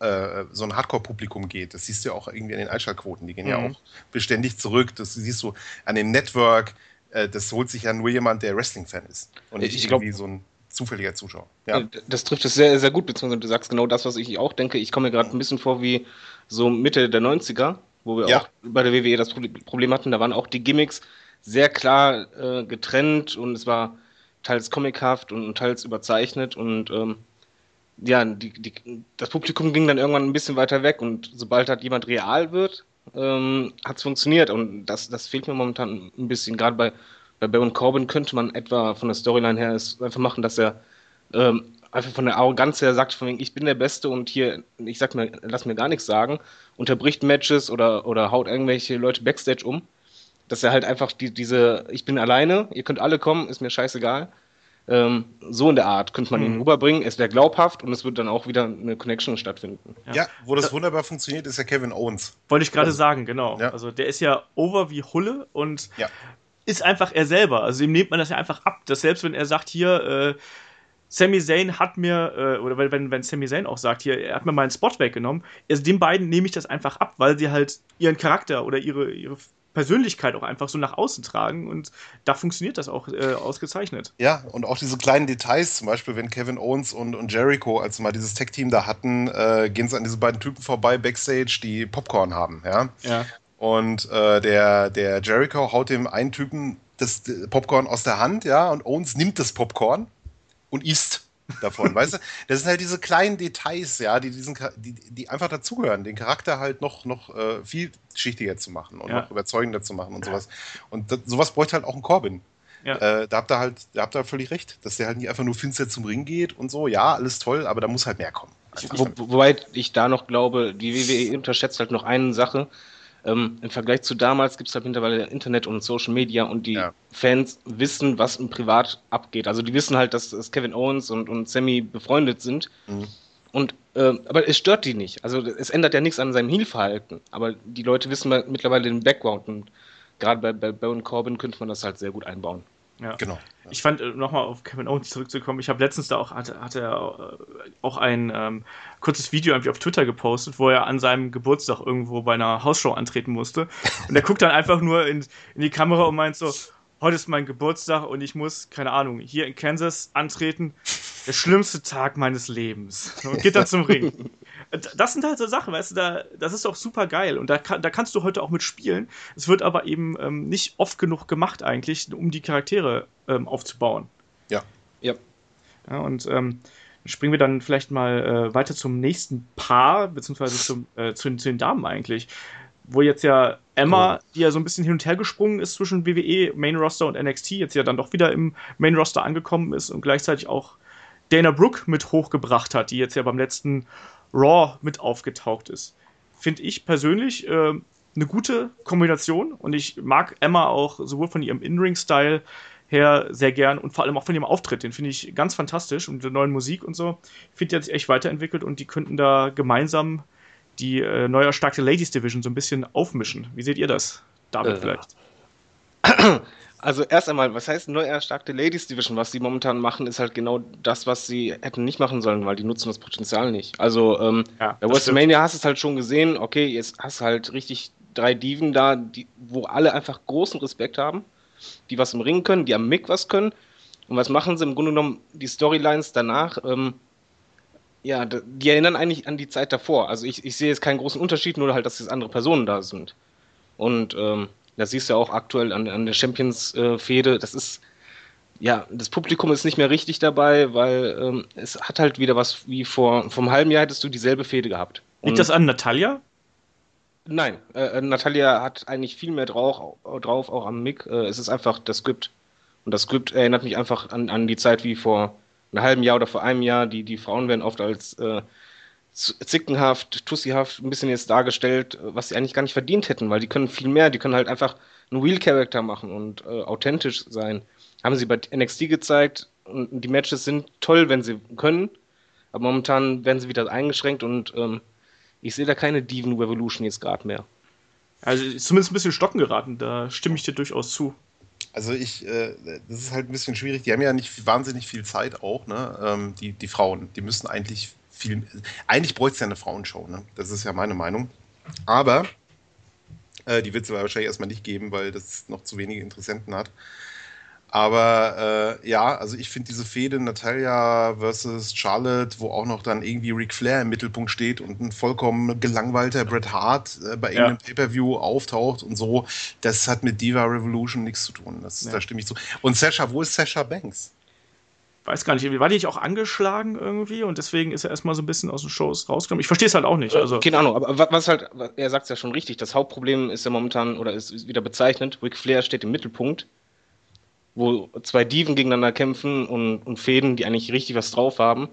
äh, so ein Hardcore-Publikum geht. Das siehst du ja auch irgendwie an den Einschaltquoten, die gehen mhm. ja auch beständig zurück. Das siehst du an dem Network. Äh, das holt sich ja nur jemand, der Wrestling-Fan ist. Und nicht ich irgendwie so ein zufälliger Zuschauer. Ja. Äh, das trifft es sehr, sehr gut, beziehungsweise du sagst genau das, was ich auch denke. Ich komme mir gerade ein bisschen vor wie so Mitte der 90er, wo wir ja. auch bei der WWE das Problem hatten. Da waren auch die Gimmicks sehr klar äh, getrennt und es war teils comichaft und, teils überzeichnet und ähm, ja, die, die, das Publikum ging dann irgendwann ein bisschen weiter weg und sobald halt jemand real wird, ähm, hat es funktioniert und das, das fehlt mir momentan ein bisschen. Gerade bei, bei Baron Corbin könnte man etwa von der Storyline her es einfach machen, dass er ähm, einfach von der Arroganz her sagt, von wegen, ich bin der Beste und hier, ich sag mir, lass mir gar nichts sagen, unterbricht Matches oder, oder haut irgendwelche Leute Backstage um dass er halt einfach die, diese, ich bin alleine, ihr könnt alle kommen, ist mir scheißegal. Ähm, so in der Art könnte man mhm. ihn rüberbringen. Es wäre glaubhaft und es wird dann auch wieder eine Connection stattfinden. Ja, ja wo das wunderbar funktioniert, ist ja Kevin Owens. Wollte ich gerade also, sagen, genau. Ja. Also der ist ja over wie Hulle und ja. ist einfach er selber. Also ihm nimmt man das ja einfach ab, dass selbst wenn er sagt, hier, äh, Sami Zayn hat mir, äh, oder wenn, wenn Sami Zayn auch sagt, hier, er hat mir meinen Spot weggenommen, also den beiden nehme ich das einfach ab, weil sie halt ihren Charakter oder ihre, ihre Persönlichkeit auch einfach so nach außen tragen und da funktioniert das auch äh, ausgezeichnet. Ja, und auch diese kleinen Details, zum Beispiel, wenn Kevin Owens und, und Jericho, als sie mal dieses Tech-Team da hatten, äh, gehen sie an diese beiden Typen vorbei, Backstage, die Popcorn haben, ja. Ja. Und äh, der, der Jericho haut dem einen Typen das Popcorn aus der Hand, ja, und Owens nimmt das Popcorn und isst davon, weißt du? Das sind halt diese kleinen Details, ja, die diesen, die, die einfach dazugehören, den Charakter halt noch, noch äh, vielschichtiger zu machen und ja. noch überzeugender zu machen und sowas. Und das, sowas bräuchte halt auch ein Corbin. Ja. Äh, da habt ihr halt, da habt ihr völlig recht, dass der halt nicht einfach nur finster zum Ring geht und so, ja, alles toll, aber da muss halt mehr kommen. Wo, wobei ich da noch glaube, die WWE unterschätzt halt noch eine Sache, ähm, Im Vergleich zu damals gibt es halt mittlerweile Internet und Social Media und die ja. Fans wissen, was im Privat abgeht. Also die wissen halt, dass, dass Kevin Owens und, und Sammy befreundet sind. Mhm. Und, äh, aber es stört die nicht. Also es ändert ja nichts an seinem Heel-Verhalten. Aber die Leute wissen mittlerweile den Background und gerade bei, bei Baron Corbin könnte man das halt sehr gut einbauen. Ja. Genau. Ich fand, äh, nochmal auf Kevin Owens zurückzukommen, ich habe letztens da auch, hatte, hatte er äh, auch ein ähm, kurzes Video irgendwie auf Twitter gepostet, wo er an seinem Geburtstag irgendwo bei einer Hausshow antreten musste. Und er guckt dann einfach nur in, in die Kamera und meint so, heute ist mein Geburtstag und ich muss, keine Ahnung, hier in Kansas antreten. Der schlimmste Tag meines Lebens. Und geht dann zum Ring. <laughs> Das sind halt so Sachen, weißt du, da, das ist auch super geil und da, kann, da kannst du heute auch mitspielen. Es wird aber eben ähm, nicht oft genug gemacht eigentlich, um die Charaktere ähm, aufzubauen. Ja. Ja. ja und ähm, springen wir dann vielleicht mal äh, weiter zum nächsten Paar, beziehungsweise zum, äh, zu, zu, den Damen eigentlich. Wo jetzt ja Emma, die ja so ein bisschen hin und her gesprungen ist zwischen WWE, Main Roster und NXT, jetzt ja dann doch wieder im Main Roster angekommen ist und gleichzeitig auch Dana Brooke mit hochgebracht hat, die jetzt ja beim letzten Raw mit aufgetaucht ist. Finde ich persönlich äh, eine gute Kombination und ich mag Emma auch sowohl von ihrem In-Ring-Style her sehr gern und vor allem auch von ihrem Auftritt. Den finde ich ganz fantastisch und der neuen Musik und so. Ich finde, die hat sich echt weiterentwickelt und die könnten da gemeinsam die äh, neu erstarkte Ladies Division so ein bisschen aufmischen. Wie seht ihr das, David, äh. vielleicht? <clears throat> <clears throat> Also erst einmal, was heißt neu erstarkte Ladies Division? Was sie momentan machen, ist halt genau das, was sie hätten nicht machen sollen, weil die nutzen das Potenzial nicht. Also ähm, ja, bei WrestleMania hast du es halt schon gesehen, okay, jetzt hast du halt richtig drei Diven da, die, wo alle einfach großen Respekt haben, die was im Ring können, die am Mick was können. Und was machen sie im Grunde genommen? Die Storylines danach, ähm, ja, die erinnern eigentlich an die Zeit davor. Also ich, ich sehe jetzt keinen großen Unterschied, nur halt, dass jetzt andere Personen da sind. Und ähm, das siehst du ja auch aktuell an, an der Champions-Fehde. Äh, das ist, ja, das Publikum ist nicht mehr richtig dabei, weil ähm, es hat halt wieder was wie vor vom halben Jahr hättest du dieselbe Fehde gehabt. Liegt das an Natalia? Nein, äh, äh, Natalia hat eigentlich viel mehr drauf, drauf auch am Mick. Äh, es ist einfach das Skript. Und das Skript erinnert mich einfach an, an die Zeit wie vor einem halben Jahr oder vor einem Jahr. Die, die Frauen werden oft als äh, zickenhaft, tussihaft ein bisschen jetzt dargestellt, was sie eigentlich gar nicht verdient hätten, weil die können viel mehr. Die können halt einfach einen Real-Character machen und äh, authentisch sein. Haben sie bei NXT gezeigt und die Matches sind toll, wenn sie können. Aber momentan werden sie wieder eingeschränkt und ähm, ich sehe da keine Diven Revolution jetzt gerade mehr. Also ist zumindest ein bisschen stocken geraten, da stimme ich dir durchaus zu. Also ich, äh, das ist halt ein bisschen schwierig. Die haben ja nicht wahnsinnig viel Zeit auch, ne? Ähm, die, die Frauen, die müssen eigentlich viel. Eigentlich bräuchte es ja eine Frauenshow, ne? Das ist ja meine Meinung. Aber äh, die wird es wahrscheinlich erstmal nicht geben, weil das noch zu wenige Interessenten hat. Aber äh, ja, also ich finde diese Fehde Natalia versus Charlotte, wo auch noch dann irgendwie Ric Flair im Mittelpunkt steht und ein vollkommen gelangweilter Bret Hart äh, bei irgendeinem ja. Pay-Per-View auftaucht und so, das hat mit Diva Revolution nichts zu tun. Das, ja. Da stimme ich zu. Und Sasha, wo ist Sasha Banks? Weiß gar nicht, war die nicht auch angeschlagen irgendwie und deswegen ist er erstmal so ein bisschen aus den Shows rausgekommen? Ich verstehe es halt auch nicht. Also. Keine Ahnung, aber was halt, er sagt es ja schon richtig, das Hauptproblem ist ja momentan, oder ist wieder bezeichnet, Ric Flair steht im Mittelpunkt wo zwei Diven gegeneinander kämpfen und, und Fäden, die eigentlich richtig was drauf haben.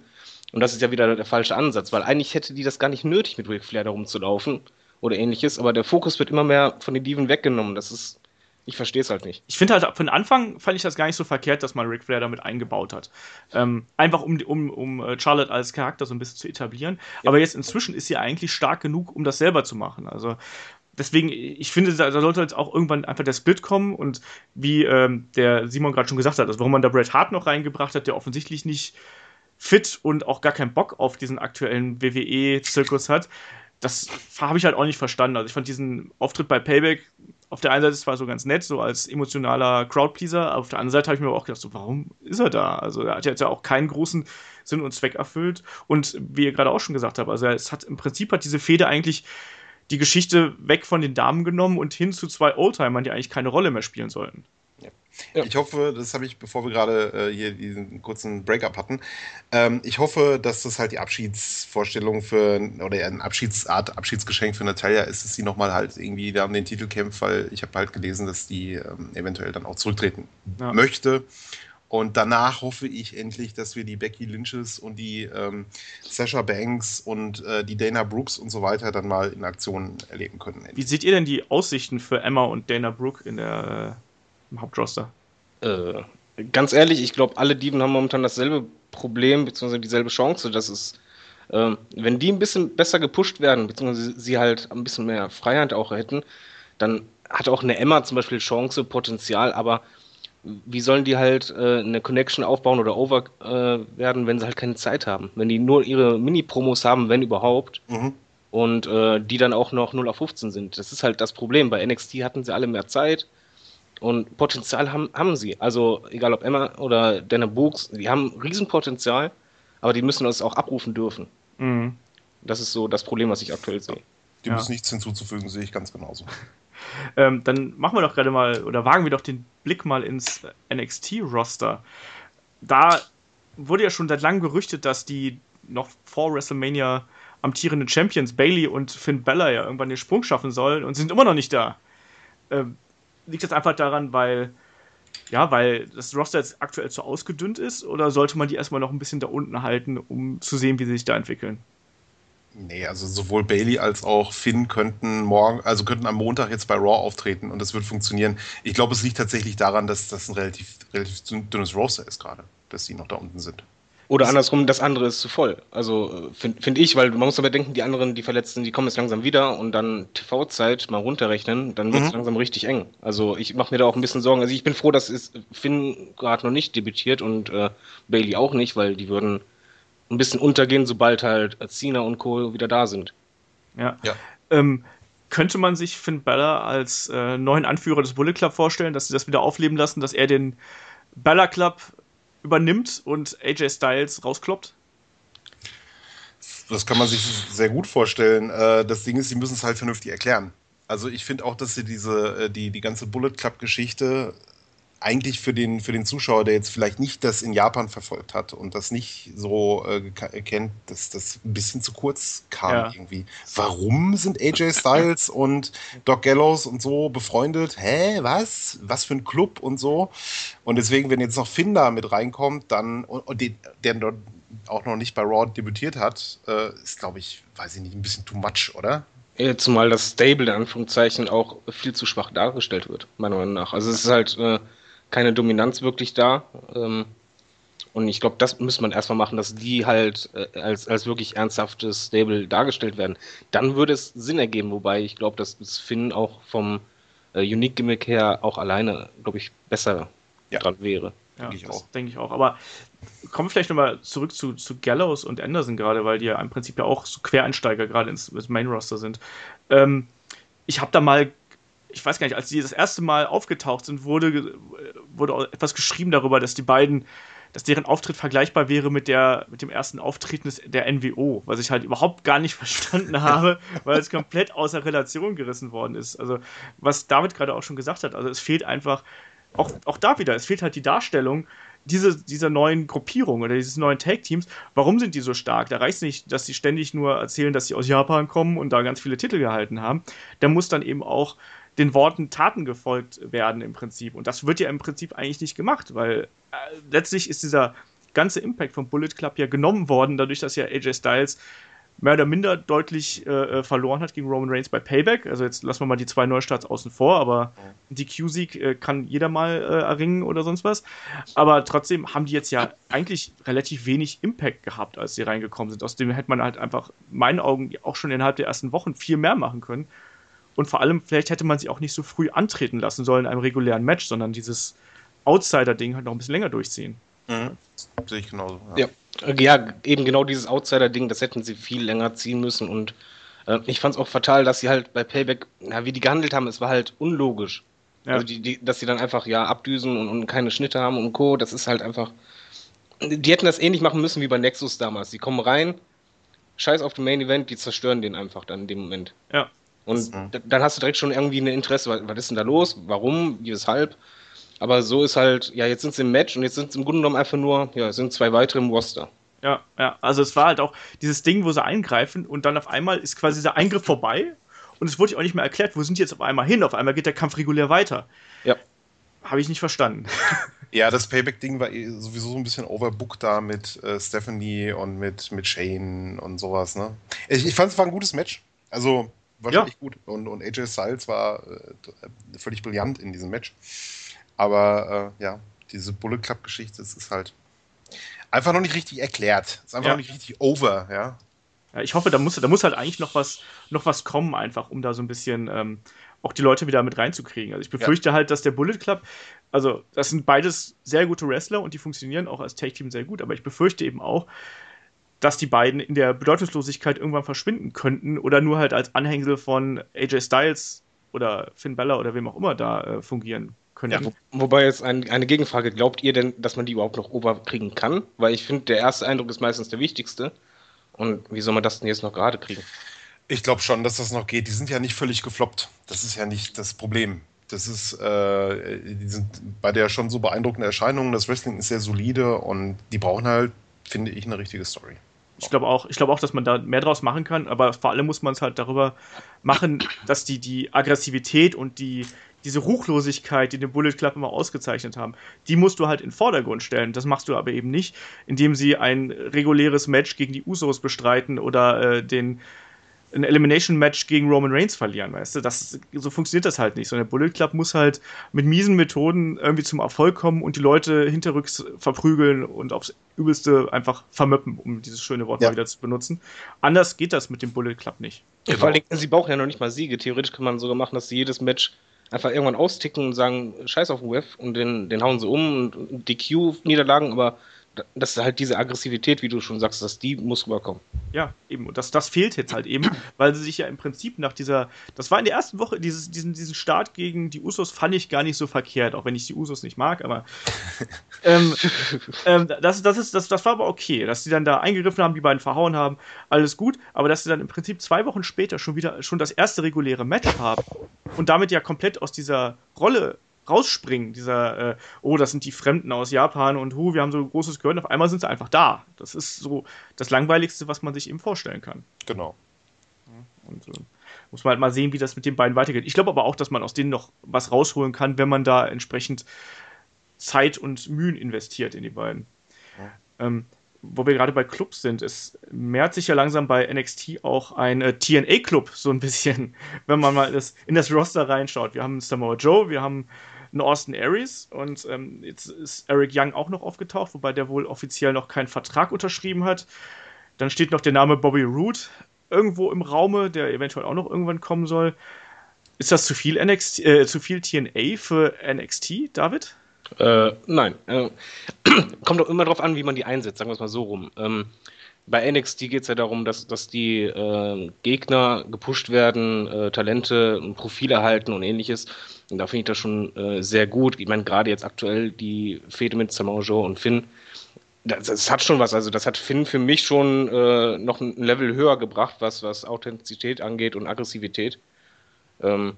Und das ist ja wieder der falsche Ansatz, weil eigentlich hätte die das gar nicht nötig, mit Ric Flair da rumzulaufen oder ähnliches, aber der Fokus wird immer mehr von den Diven weggenommen. Das ist, ich verstehe es halt nicht. Ich finde halt, von Anfang fand ich das gar nicht so verkehrt, dass man Ric Flair damit eingebaut hat. Ähm, einfach um, um, um äh, Charlotte als Charakter so ein bisschen zu etablieren. Ja. Aber jetzt inzwischen ist sie eigentlich stark genug, um das selber zu machen. Also deswegen, ich finde, da, da, sollte jetzt auch irgendwann einfach der Split kommen und wie ähm, der Simon gerade schon gesagt hat, also warum man da Bret Hart noch reingebracht hat, der offensichtlich nicht fit und auch gar keinen Bock auf diesen aktuellen WWE-Zirkus hat, das habe ich halt auch nicht verstanden. Also ich fand diesen Auftritt bei Payback auf der einen Seite zwar so ganz nett, so als emotionaler Crowdpleaser, aber auf der anderen Seite habe ich mir aber auch gedacht, so, warum ist er da? Also er hat ja auch keinen großen Sinn und Zweck erfüllt. Und wie ihr gerade auch schon gesagt habt, also es hat im Prinzip hat diese Fehde eigentlich die Geschichte weg von den Damen genommen und hin zu zwei Oldtimern, die eigentlich keine Rolle mehr spielen sollten. Ja. Ich hoffe, das habe ich, bevor wir gerade äh, hier diesen kurzen Breakup hatten, ähm, ich hoffe, dass das halt die Abschiedsvorstellung für, oder ein Abschiedsart, Abschiedsgeschenk für Natalia ist, dass sie nochmal halt irgendwie da um den Titel kämpft, weil ich habe halt gelesen, dass die ähm, eventuell dann auch zurücktreten ja. möchte. Und danach hoffe ich endlich, dass wir die Becky Lynches und die ähm, Sasha Banks und äh, die Dana Brooks und so weiter dann mal in Aktion erleben können. Endlich. Wie seht ihr denn die Aussichten für Emma und Dana Brooke in der, im Hauptroster? Äh, ganz ehrlich, ich glaube, alle Diven haben momentan dasselbe Problem, beziehungsweise dieselbe Chance. Das ist, äh, wenn die ein bisschen besser gepusht werden, beziehungsweise sie halt ein bisschen mehr Freiheit auch hätten, dann hat auch eine Emma zum Beispiel Chance, Potenzial, aber wie sollen die halt äh, eine Connection aufbauen oder over äh, werden, wenn sie halt keine Zeit haben? Wenn die nur ihre Mini-Promos haben, wenn überhaupt, mhm. und äh, die dann auch noch 0 auf 15 sind. Das ist halt das Problem. Bei NXT hatten sie alle mehr Zeit und Potenzial haben, haben sie. Also egal ob Emma oder Dana Books, die haben Riesenpotenzial, aber die müssen das auch abrufen dürfen. Mhm. Das ist so das Problem, was ich aktuell sehe. Dem ja. ist nichts hinzuzufügen, sehe ich ganz genauso. <laughs> ähm, dann machen wir doch gerade mal oder wagen wir doch den Blick mal ins NXT-Roster. Da wurde ja schon seit langem gerüchtet, dass die noch vor WrestleMania amtierenden Champions Bailey und Finn Bella ja irgendwann den Sprung schaffen sollen und sind immer noch nicht da. Ähm, liegt das einfach daran, weil ja, weil das Roster jetzt aktuell zu ausgedünnt ist oder sollte man die erstmal noch ein bisschen da unten halten, um zu sehen, wie sie sich da entwickeln? Nee, also sowohl Bailey als auch Finn könnten morgen, also könnten am Montag jetzt bei Raw auftreten und das wird funktionieren. Ich glaube, es liegt tatsächlich daran, dass das ein relativ, relativ dünnes Roster ist gerade, dass die noch da unten sind. Oder andersrum, das andere ist zu voll. Also äh, finde find ich, weil man muss aber denken, die anderen, die Verletzten, die kommen jetzt langsam wieder und dann TV-Zeit mal runterrechnen, dann wird es mhm. langsam richtig eng. Also ich mache mir da auch ein bisschen Sorgen. Also ich bin froh, dass es Finn gerade noch nicht debütiert und äh, Bailey auch nicht, weil die würden ein bisschen untergehen, sobald halt Cena und Co. wieder da sind. Ja. ja. Ähm, könnte man sich Finn Balor als äh, neuen Anführer des Bullet Club vorstellen, dass sie das wieder aufleben lassen, dass er den Balor Club übernimmt und AJ Styles rauskloppt? Das kann man sich sehr gut vorstellen. Äh, das Ding ist, sie müssen es halt vernünftig erklären. Also ich finde auch, dass sie diese, äh, die, die ganze Bullet Club-Geschichte eigentlich für den, für den Zuschauer, der jetzt vielleicht nicht das in Japan verfolgt hat und das nicht so äh, kennt, dass das ein bisschen zu kurz kam ja. irgendwie. Warum sind AJ Styles <laughs> und Doc Gallows und so befreundet? Hä, was? Was für ein Club und so? Und deswegen, wenn jetzt noch Finn da mit reinkommt, dann, und, und den, der dort auch noch nicht bei Raw debütiert hat, äh, ist, glaube ich, weiß ich nicht, ein bisschen too much, oder? Zumal das Stable, in Anführungszeichen, auch viel zu schwach dargestellt wird, meiner Meinung nach. Also es ist halt äh, keine Dominanz wirklich da. Ähm, und ich glaube, das muss man erstmal machen, dass die halt äh, als, als wirklich ernsthaftes Stable dargestellt werden. Dann würde es Sinn ergeben, wobei ich glaube, dass das Finn auch vom äh, Unique-Gimmick her auch alleine, glaube ich, besser ja. dran wäre. Ja, denke ich auch. Denke ich auch. Aber kommen wir vielleicht nochmal zurück zu, zu Gallows und Anderson gerade, weil die ja im Prinzip ja auch so Quereinsteiger gerade ins, ins Main-Roster sind. Ähm, ich habe da mal, ich weiß gar nicht, als die das erste Mal aufgetaucht sind, wurde, wurde etwas geschrieben darüber, dass die beiden, dass deren Auftritt vergleichbar wäre mit, der, mit dem ersten Auftreten des, der NWO, was ich halt überhaupt gar nicht <laughs> verstanden habe, weil es komplett außer Relation gerissen worden ist. Also, was David gerade auch schon gesagt hat, also es fehlt einfach, auch, auch da wieder, es fehlt halt die Darstellung, diese, dieser neuen Gruppierung oder dieses neuen Tag-Teams, warum sind die so stark? Da reicht es nicht, dass sie ständig nur erzählen, dass sie aus Japan kommen und da ganz viele Titel gehalten haben. Da muss dann eben auch den Worten Taten gefolgt werden im Prinzip. Und das wird ja im Prinzip eigentlich nicht gemacht, weil äh, letztlich ist dieser ganze Impact vom Bullet Club ja genommen worden, dadurch, dass ja AJ Styles mehr oder minder deutlich äh, äh, verloren hat gegen Roman Reigns bei Payback. Also jetzt lassen wir mal die zwei Neustarts außen vor, aber die Q-Sieg äh, kann jeder mal äh, erringen oder sonst was. Aber trotzdem haben die jetzt ja eigentlich relativ wenig Impact gehabt, als sie reingekommen sind. Aus dem hätte man halt einfach, in meinen Augen, auch schon innerhalb der ersten Wochen viel mehr machen können. Und vor allem, vielleicht hätte man sie auch nicht so früh antreten lassen sollen in einem regulären Match, sondern dieses Outsider-Ding halt noch ein bisschen länger durchziehen. Mhm. Sehe ich genauso. Ja. ja. ja, eben genau dieses Outsider-Ding, das hätten sie viel länger ziehen müssen und äh, ich fand es auch fatal, dass sie halt bei Payback, na, wie die gehandelt haben, es war halt unlogisch. Ja. Also die, die, dass sie dann einfach ja abdüsen und, und keine Schnitte haben und Co., das ist halt einfach. Die hätten das ähnlich machen müssen wie bei Nexus damals. Die kommen rein, scheiß auf den Main Event, die zerstören den einfach dann in dem Moment. Ja. Und mhm. dann hast du direkt schon irgendwie ein Interesse, was, was ist denn da los? Warum? Weshalb? Aber so ist halt, ja, jetzt sind sie im Match und jetzt sind es im Grunde genommen einfach nur, ja, es sind zwei weitere im Roster. Ja, ja, also es war halt auch dieses Ding, wo sie eingreifen und dann auf einmal ist quasi dieser Eingriff vorbei und es wurde auch nicht mehr erklärt, wo sind die jetzt auf einmal hin? Auf einmal geht der Kampf regulär weiter. Ja. Habe ich nicht verstanden. <laughs> Ja, das Payback-Ding war eh sowieso so ein bisschen overbooked da mit äh, Stephanie und mit, mit Shane und sowas, ne? Ich, ich fand es war ein gutes Match. Also, wahrscheinlich ja. gut. Und, und AJ Styles war äh, völlig brillant in diesem Match. Aber äh, ja, diese Bullet Club-Geschichte, das ist halt einfach noch nicht richtig erklärt. Ist einfach ja. noch nicht richtig over, ja. Ja, ich hoffe, da muss, da muss halt eigentlich noch was, noch was kommen, einfach, um da so ein bisschen ähm, auch die Leute wieder mit reinzukriegen. Also ich befürchte ja. halt, dass der Bullet Club, also das sind beides sehr gute Wrestler und die funktionieren auch als Tag-Team sehr gut, aber ich befürchte eben auch, dass die beiden in der Bedeutungslosigkeit irgendwann verschwinden könnten oder nur halt als Anhängsel von AJ Styles oder Finn Bella oder wem auch immer da äh, fungieren können. Ja, wo, wobei jetzt ein, eine Gegenfrage, glaubt ihr denn, dass man die überhaupt noch oberkriegen kann? Weil ich finde, der erste Eindruck ist meistens der wichtigste. Und wie soll man das denn jetzt noch gerade kriegen? Ich glaube schon, dass das noch geht. Die sind ja nicht völlig gefloppt. Das ist ja nicht das Problem. Das ist, äh, die sind bei der schon so beeindruckenden Erscheinung. Das Wrestling ist sehr solide und die brauchen halt, finde ich, eine richtige Story. Ich glaube auch, ich auch, dass man da mehr draus machen kann, aber vor allem muss man es halt darüber machen, dass die, die Aggressivität und die, diese Ruchlosigkeit, die den Bullet Club immer ausgezeichnet haben, die musst du halt in den Vordergrund stellen. Das machst du aber eben nicht, indem sie ein reguläres Match gegen die Usos bestreiten oder äh, den ein Elimination-Match gegen Roman Reigns verlieren, weißt du? Das, so funktioniert das halt nicht. So der Bullet Club muss halt mit miesen Methoden irgendwie zum Erfolg kommen und die Leute hinterrücks verprügeln und aufs Übelste einfach vermöppen, um dieses schöne Wort ja. mal wieder zu benutzen. Anders geht das mit dem Bullet Club nicht. Ja, Vor allem, sie brauchen ja noch nicht mal Siege. Theoretisch kann man sogar machen, dass sie jedes Match einfach irgendwann austicken und sagen, scheiß auf den Wef und den, den hauen sie um und DQ-Niederlagen, aber dass halt diese Aggressivität, wie du schon sagst, dass die muss rüberkommen. Ja, eben. Und das, das fehlt jetzt halt eben, <clears throat> weil sie sich ja im Prinzip nach dieser, das war in der ersten Woche, dieses, diesen, diesen Start gegen die Usos fand ich gar nicht so verkehrt, auch wenn ich die Usos nicht mag, aber <laughs> ähm, ähm, das, das, ist, das, das war aber okay, dass sie dann da eingegriffen haben, die beiden verhauen haben, alles gut, aber dass sie dann im Prinzip zwei Wochen später schon wieder schon das erste reguläre Match haben und damit ja komplett aus dieser Rolle rausspringen, dieser, äh, oh, das sind die Fremden aus Japan und hu, wir haben so großes gehört, auf einmal sind sie einfach da. Das ist so das Langweiligste, was man sich eben vorstellen kann. Genau. Und äh, muss man halt mal sehen, wie das mit den beiden weitergeht. Ich glaube aber auch, dass man aus denen noch was rausholen kann, wenn man da entsprechend Zeit und Mühen investiert in die beiden. Ja. Ähm, wo wir gerade bei Clubs sind, es mehrt sich ja langsam bei NXT auch ein äh, TNA-Club so ein bisschen, <laughs> wenn man mal das, in das Roster reinschaut. Wir haben Samoa Joe, wir haben einen Austin Aries und ähm, jetzt ist Eric Young auch noch aufgetaucht, wobei der wohl offiziell noch keinen Vertrag unterschrieben hat. Dann steht noch der Name Bobby Roode irgendwo im Raume, der eventuell auch noch irgendwann kommen soll. Ist das zu viel NXT, äh, zu viel TNA für NXT, David? Äh, nein. Äh, <clears throat> kommt doch immer darauf an, wie man die einsetzt, sagen wir es mal so rum. Ähm, bei NXT geht es ja darum, dass, dass die äh, Gegner gepusht werden, äh, Talente und Profile erhalten und ähnliches. Und da finde ich das schon äh, sehr gut. Ich meine, gerade jetzt aktuell die Fehde mit Samoa Joe und Finn, das, das, hat schon was. Also, das hat Finn für mich schon äh, noch ein Level höher gebracht, was, was Authentizität angeht und Aggressivität. Ähm,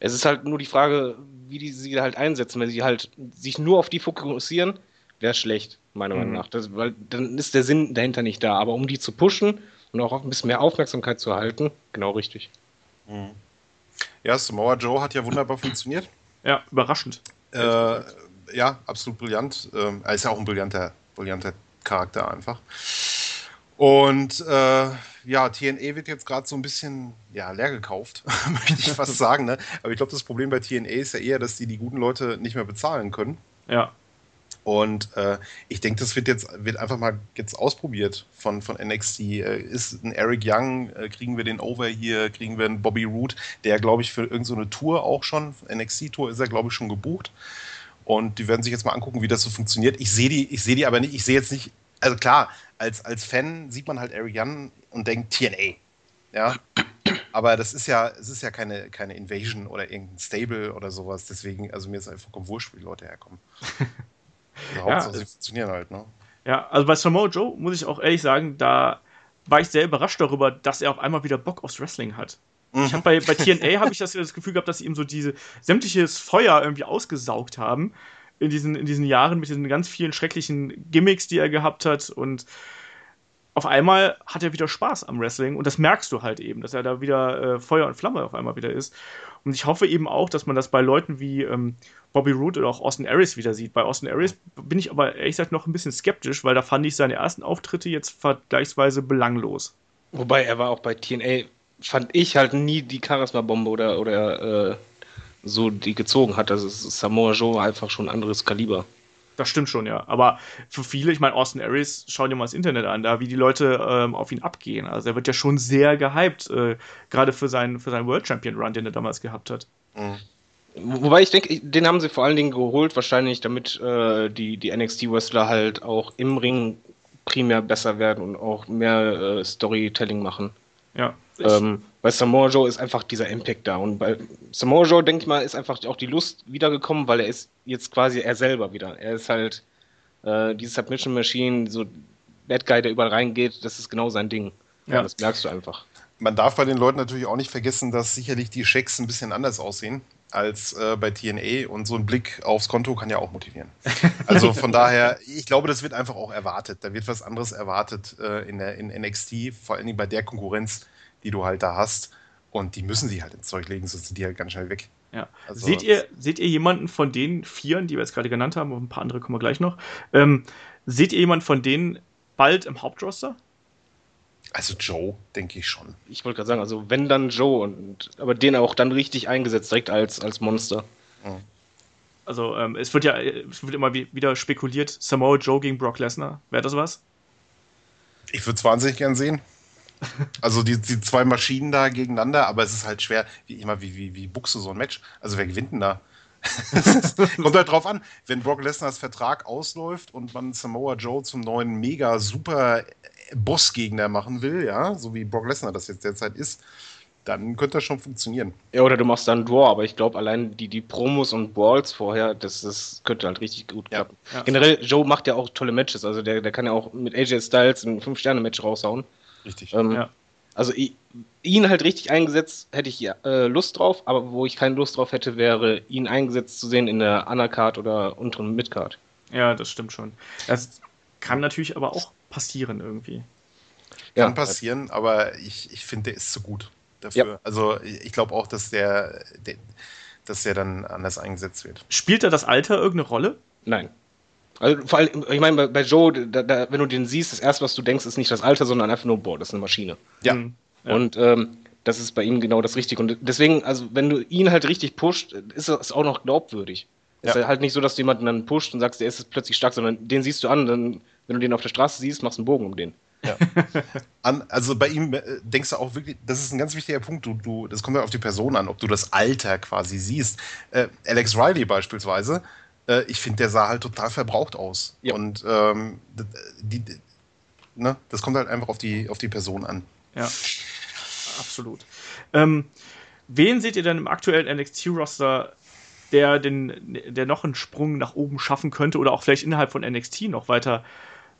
es ist halt nur die Frage, wie die sie halt einsetzen. Wenn sie halt sich nur auf die fokussieren, wäre schlecht, meiner mhm. Meinung nach. Das, weil dann ist der Sinn dahinter nicht da. Aber um die zu pushen und auch ein bisschen mehr Aufmerksamkeit zu erhalten, genau richtig. Mhm. Ja, Samoa Joe hat ja wunderbar funktioniert. Ja, überraschend. Äh, ja, absolut brillant. Ähm, er ist ja auch ein brillanter, brillanter Charakter einfach. Und äh, ja, TNA wird jetzt gerade so ein bisschen ja, leer gekauft, <laughs> möchte ich fast sagen. Ne? Aber ich glaube, das Problem bei TNA ist ja eher, dass die die guten Leute nicht mehr bezahlen können. Ja. Und äh, ich denke, das wird jetzt wird einfach mal jetzt ausprobiert von, von NXT. Äh, ist ein Eric Young, äh, kriegen wir den Over hier, kriegen wir einen Bobby Root, der, glaube ich, für irgendeine so Tour auch schon, NXT-Tour ist er, glaube ich, schon gebucht. Und die werden sich jetzt mal angucken, wie das so funktioniert. Ich sehe die, ich die aber nicht, ich sehe jetzt nicht, also klar, als, als Fan sieht man halt Eric Young und denkt TNA. Ja. Aber das ist ja, es ist ja keine, keine Invasion oder irgendein Stable oder sowas. Deswegen, also mir ist einfach wurscht, wie die Leute herkommen. <laughs> Ja, sie funktionieren halt, ne? Ja, also bei Samoa Joe muss ich auch ehrlich sagen, da war ich sehr überrascht darüber, dass er auf einmal wieder Bock aufs Wrestling hat. Ich habe bei, bei TNA habe ich das, das Gefühl gehabt, dass sie ihm so diese sämtliches Feuer irgendwie ausgesaugt haben in diesen, in diesen Jahren mit diesen ganz vielen schrecklichen Gimmicks, die er gehabt hat und auf einmal hat er wieder Spaß am Wrestling und das merkst du halt eben, dass er da wieder äh, Feuer und Flamme auf einmal wieder ist. Und ich hoffe eben auch, dass man das bei Leuten wie ähm, Bobby Roode oder auch Austin Aries wieder sieht. Bei Austin Aries bin ich aber ehrlich gesagt noch ein bisschen skeptisch, weil da fand ich seine ersten Auftritte jetzt vergleichsweise belanglos. Wobei er war auch bei TNA, fand ich halt nie die Charisma-Bombe oder, oder äh, so die gezogen hat. Also Samoa Joe einfach schon ein anderes Kaliber. Das stimmt schon, ja. Aber für viele, ich meine, Austin Aries, schau dir mal das Internet an, da wie die Leute ähm, auf ihn abgehen. Also er wird ja schon sehr gehypt, äh, gerade für seinen, für seinen World Champion Run, den er damals gehabt hat. Mhm. Wobei ich denke, den haben sie vor allen Dingen geholt, wahrscheinlich, damit äh, die, die NXT-Wrestler halt auch im Ring primär besser werden und auch mehr äh, Storytelling machen. Ja. Ähm, bei Samoa Joe ist einfach dieser Impact da. Und bei Samoa Joe, denke ich mal, ist einfach auch die Lust wiedergekommen, weil er ist jetzt quasi er selber wieder. Er ist halt äh, diese Submission Machine, so Bad Guy, der überall reingeht, das ist genau sein Ding. Ja. ja. Das merkst du einfach. Man darf bei den Leuten natürlich auch nicht vergessen, dass sicherlich die Schecks ein bisschen anders aussehen als äh, bei TNA und so ein Blick aufs Konto kann ja auch motivieren. <laughs> Also von daher, ich glaube, das wird einfach auch erwartet. Da wird was anderes erwartet äh, in, der, in NXT, vor allen Dingen bei der Konkurrenz, die du halt da hast. Und die müssen sie halt ins Zeug legen, sonst sind die halt ganz schnell weg. Ja. Also, seht, ihr, seht ihr jemanden von den Vieren, die wir jetzt gerade genannt haben, und ein paar andere kommen wir gleich noch, ähm, seht ihr jemanden von denen bald im Hauptroster? Also Joe, denke ich schon. Ich wollte gerade sagen, also wenn dann Joe, und, aber den auch dann richtig eingesetzt, direkt als, als Monster. Mhm. Also ähm, es wird ja es wird immer wieder spekuliert, Samoa Joe gegen Brock Lesnar. Wäre das was? Ich würde es wahnsinnig gern sehen. Also die, die zwei Maschinen da gegeneinander, aber es ist halt schwer, wie immer, wie, wie, wie buchst du so ein Match? Also wer gewinnt denn da? <laughs> Kommt halt drauf an, wenn Brock Lesners Vertrag ausläuft und man Samoa Joe zum neuen mega super Bossgegner machen will, ja, so wie Brock Lesnar das jetzt derzeit ist, dann könnte das schon funktionieren. Ja, oder du machst dann Draw, aber ich glaube, allein die, die Promos und Balls vorher, das, das könnte halt richtig gut ja. klappen. Ja. Generell, Joe macht ja auch tolle Matches, also der, der kann ja auch mit AJ Styles ein 5-Sterne-Match raushauen. Richtig. Ähm, ja. Also ihn halt richtig eingesetzt, hätte ich äh, Lust drauf, aber wo ich keine Lust drauf hätte, wäre ihn eingesetzt zu sehen in der Undercard oder unteren Midcard. Ja, das stimmt schon. Das kann natürlich aber auch passieren irgendwie. Kann ja. passieren, aber ich, ich finde, der ist zu gut dafür. Ja. Also ich glaube auch, dass der, der, dass der dann anders eingesetzt wird. Spielt da das Alter irgendeine Rolle? Nein. Also vor allem, ich meine, bei, bei, Joe, da, da, wenn du den siehst, das erste, was du denkst, ist nicht das Alter, sondern einfach nur, boah, das ist eine Maschine. Ja. Mhm. ja. Und ähm, das ist bei ihm genau das Richtige. Und deswegen, also wenn du ihn halt richtig pusht, ist es auch noch glaubwürdig. Ja. Ist halt nicht so, dass du jemanden dann pusht und sagst, der ist plötzlich stark, sondern den siehst du an, dann, wenn du den auf der Straße siehst, machst du einen Bogen um den. Ja. <laughs> An, also bei ihm äh, denkst du auch wirklich, das ist ein ganz wichtiger Punkt. Du, du, das kommt ja auf die Person an, ob du das Alter quasi siehst. Äh, Alex Riley beispielsweise, äh, ich finde, der sah halt total verbraucht aus. Ja. Und ähm, die, die, ne, das kommt halt einfach auf die, auf die Person an. Ja, absolut. Ähm, wen seht ihr denn im aktuellen NXT-Roster, der, den, der noch einen Sprung nach oben schaffen könnte oder auch vielleicht innerhalb von NXT noch weiter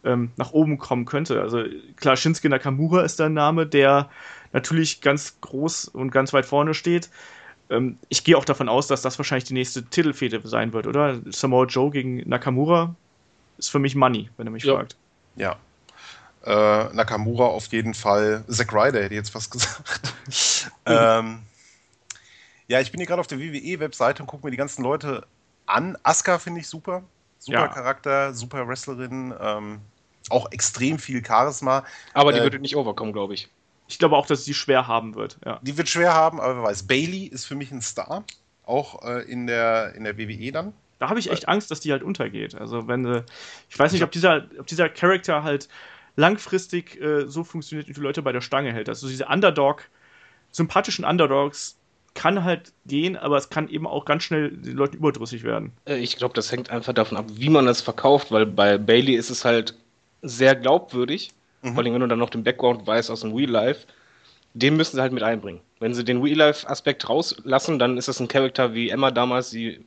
ähm, nach oben kommen könnte. Also klar, Shinsuke Nakamura ist der Name, der natürlich ganz groß und ganz weit vorne steht. Ähm, ich gehe auch davon aus, dass das wahrscheinlich die nächste Titelfehde sein wird, oder? Samoa Joe gegen Nakamura ist für mich Money, wenn er mich ja. fragt. Ja. Äh, Nakamura auf jeden Fall. Zack Ryder hätte ich jetzt fast <laughs> gesagt. ähm, ja, ich bin hier gerade auf der WWE-Webseite und gucke mir die ganzen Leute an. Asuka finde ich super. Super ja. Charakter, super Wrestlerin. Ähm, auch extrem viel Charisma. Aber die äh, würde nicht overkommen, glaube ich. Ich glaube auch, dass sie schwer haben wird. Ja. Die wird schwer haben, aber wer weiß. Bailey ist für mich ein Star. Auch äh, in, der, in der WWE dann. Da habe ich echt Angst, dass die halt untergeht. Also wenn äh, ich weiß nicht, ob dieser, ob dieser Charakter halt langfristig äh, so funktioniert, wie die Leute bei der Stange hält. Also diese Underdog, sympathischen Underdogs kann halt gehen, aber es kann eben auch ganz schnell den Leuten überdrüssig werden. Äh, ich glaube, das hängt einfach davon ab, wie man das verkauft, weil bei Bailey ist es halt sehr glaubwürdig. Mhm. Vor allem, wenn du dann noch den Background weißt aus dem Real Life, den müssen sie halt mit einbringen. Wenn sie den Real Life-Aspekt rauslassen, dann ist das ein Charakter wie Emma damals, die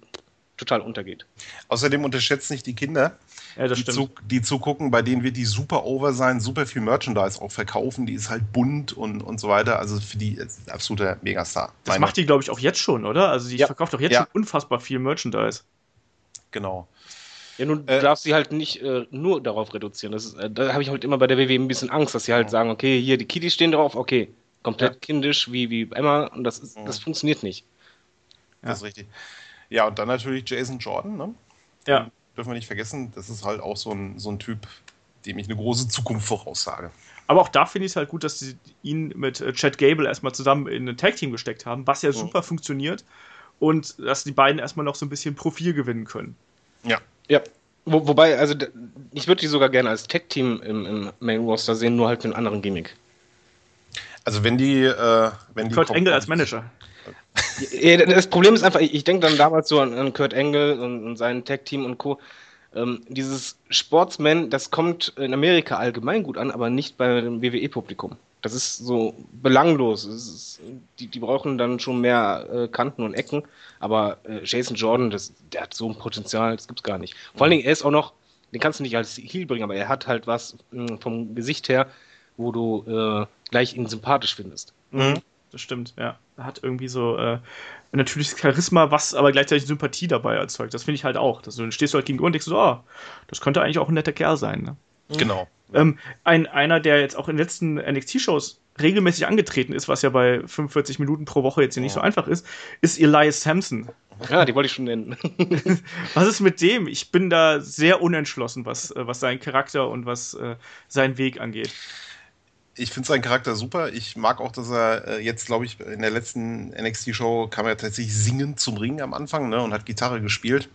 total untergeht. Außerdem unterschätzt nicht die Kinder, ja, die, zu, die, zugucken, bei denen wird die super over sein, super viel Merchandise auch verkaufen, die ist halt bunt und, und so weiter. Also für die ist absoluter Megastar. Das Meine. macht die, glaube ich, auch jetzt schon, oder? Also die ja. verkauft doch jetzt ja. schon unfassbar viel Merchandise. Genau. Ja, nun äh, darfst sie halt nicht äh, nur darauf reduzieren. Das ist, äh, da habe ich halt immer bei der WWE ein bisschen Angst, dass sie halt sagen, okay, hier die Kiddies stehen drauf, okay, komplett ja. kindisch wie, wie Emma und das, ist, das mhm. funktioniert nicht. Ja. Das ist richtig. Ja, und dann natürlich Jason Jordan, ne? Ja. Dürfen wir nicht vergessen, das ist halt auch so ein, so ein Typ, dem ich eine große Zukunft voraussage. Aber auch da finde ich es halt gut, dass sie ihn mit äh, Chad Gable erstmal zusammen in ein Tag-Team gesteckt haben, was ja mhm. super funktioniert und dass die beiden erstmal noch so ein bisschen Profil gewinnen können. Ja. Ja. Wo, wobei, also ich würde die sogar gerne als Tag-Team im, im Main Roster sehen, nur halt mit einem anderen Gimmick. Also wenn die, äh, wenn Kurt Engel als Manager. Das Problem ist einfach, ich denke dann damals so an, an Kurt Engel und, und sein Tag-Team und Co. Ähm, dieses Sportsman, das kommt in Amerika allgemein gut an, aber nicht bei dem WWE-Publikum. Das ist so belanglos. Ist, die, die, brauchen dann schon mehr äh, Kanten und Ecken. Aber äh, Jason Jordan, das, der hat so ein Potenzial, das gibt's gar nicht. Vor allen Dingen, er ist auch noch, den kannst du nicht als Heel bringen, aber er hat halt was mh, hm, vom Gesicht her, wo du äh, gleich ihn sympathisch findest. Mhm. Das stimmt, ja. Er hat irgendwie so äh, ein natürliches Charisma, was aber gleichzeitig Sympathie dabei erzeugt. Das finde ich halt auch. Dass du, dann stehst du halt gegenüber und denkst so, oh, das könnte eigentlich auch ein netter Kerl sein. Ne? Genau. Ähm, ein, einer, der jetzt auch in den letzten NXT-Shows regelmäßig angetreten ist, was ja bei 45 Minuten pro Woche jetzt hier nicht so einfach ist, ist Elias Sampson. Ja, die wollte ich schon nennen. <laughs> was ist mit dem? Ich bin da sehr unentschlossen, was, äh, was seinen Charakter und was äh, seinen Weg angeht. Ich finde seinen Charakter super. Ich mag auch, dass er äh, jetzt, glaube ich, in der letzten NXT-Show kam er tatsächlich singend zum Ring am Anfang ne, und hat Gitarre gespielt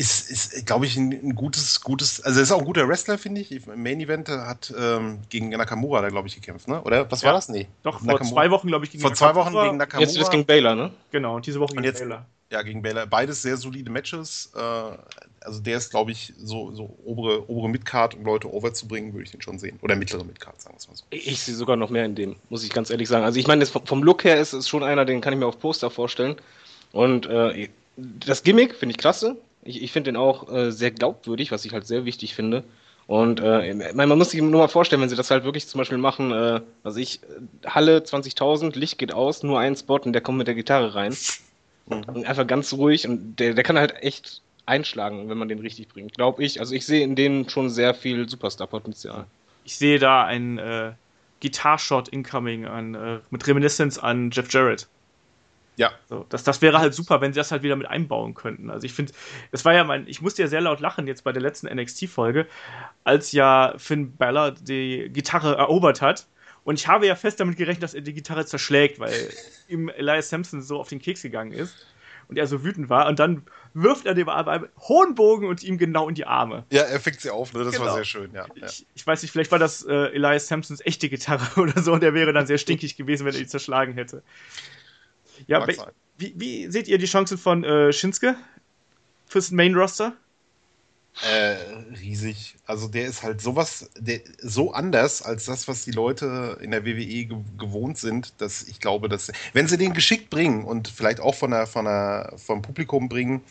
ist, ist glaube ich, ein, ein, gutes, gutes, also ist auch ein guter Wrestler, finde ich. Im Main Event hat ähm, gegen Nakamura da, glaube ich, gekämpft, ne? Oder was ja. war das? Nee. Doch, vor Nakamura. zwei Wochen, glaube ich, gegen Vor Nakamura. zwei Wochen gegen Nakamura. Jetzt, jetzt gegen Baylor, ne? Genau, und diese Woche gegen jetzt, Baylor. Ja, gegen Baylor. Beides sehr solide Matches. Äh, also der ist, glaube ich, so, so obere, obere Midcard, um Leute overzubringen, würde ich den schon sehen. Oder mittlere Midcard, sagen wir es mal so. Ich sehe sogar noch mehr in dem, muss ich ganz ehrlich sagen. Also ich meine, vom Look her ist es schon einer, den kann ich mir auf Poster vorstellen. Und äh, das Gimmick finde ich klasse. Ich, ich finde den auch äh, sehr glaubwürdig, was ich halt sehr wichtig finde. Und äh, man muss sich nur mal vorstellen, wenn sie das halt wirklich zum Beispiel machen, äh, was ich, Halle 20.000, Licht geht aus, nur ein Spot und der kommt mit der Gitarre rein. Mhm. Einfach ganz ruhig und der, der kann halt echt einschlagen, wenn man den richtig bringt, glaube ich. Also ich sehe in denen schon sehr viel Superstar-Potenzial. Ich sehe da ein äh, Guitar-Shot incoming an, äh, mit Reminiscence an Jeff Jarrett. Ja. So, das, das wäre halt super, wenn sie das halt wieder mit einbauen könnten. Also ich finde, es war ja mein, ich musste ja sehr laut lachen jetzt bei der letzten NXT-Folge, als ja Finn Balor die Gitarre erobert hat. Und ich habe ja fest damit gerechnet, dass er die Gitarre zerschlägt, weil <laughs> ihm Elias Sampson so auf den Keks gegangen ist und er so wütend war. Und dann wirft er dem aber einen hohen Bogen und ihm genau in die Arme. Ja, er fängt sie auf, ne? das genau. war sehr schön, ja. Ich, ich, weiß nicht, vielleicht war das äh, Elias Sampsons echte Gitarre <laughs> oder so und er wäre dann sehr stinkig gewesen, wenn er ihn zerschlagen hätte. Ja, wie, wie, seht ihr die Chancen von äh, Shinsuke fürs Main Roster? Äh, riesig. Also der ist halt sowas, der, so anders als das, was die Leute in der WWE ge gewohnt sind, dass ich glaube, dass wenn sie den geschickt bringen und vielleicht auch von der, von der, vom Publikum bringen,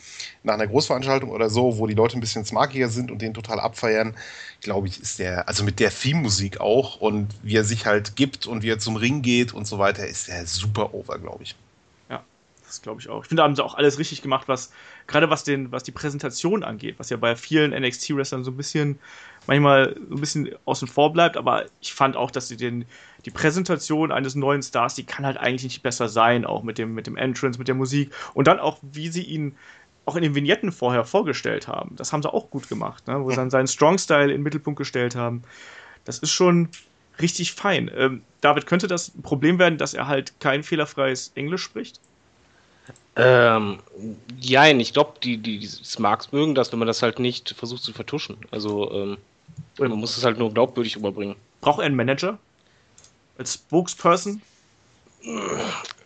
nach einer Großveranstaltung oder so, wo die Leute ein bisschen smarkiger sind und den total abfeiern, glaube ich, ist der, also mit der Theme-Musik auch und wie er sich halt gibt und wie er zum Ring geht und so weiter, ist der super over, glaube ich. Das glaube ich auch. Ich finde, da haben sie auch alles richtig gemacht, was gerade was den, was die Präsentation angeht, was ja bei vielen NXT-Wrestlern so ein bisschen manchmal so ein bisschen außen vor bleibt, aber ich fand auch, dass sie den, die Präsentation eines neuen Stars, die kann halt eigentlich nicht besser sein, auch mit dem, mit dem Entrance, mit der Musik und dann auch, wie sie ihn auch in den Vignetten vorher vorgestellt haben. Das haben sie auch gut gemacht, ne? wo sie dann seinen Strong-Style in den Mittelpunkt gestellt haben. Das ist schon richtig fein. Ähm, David, könnte das ein Problem werden, dass er halt kein fehlerfreies Englisch spricht? Ähm, ja, ich glaube, die, die, die Smarks mögen das, wenn man das halt nicht versucht zu vertuschen. Also, ähm, man muss es halt nur glaubwürdig überbringen. Braucht er einen Manager? Als Spokesperson?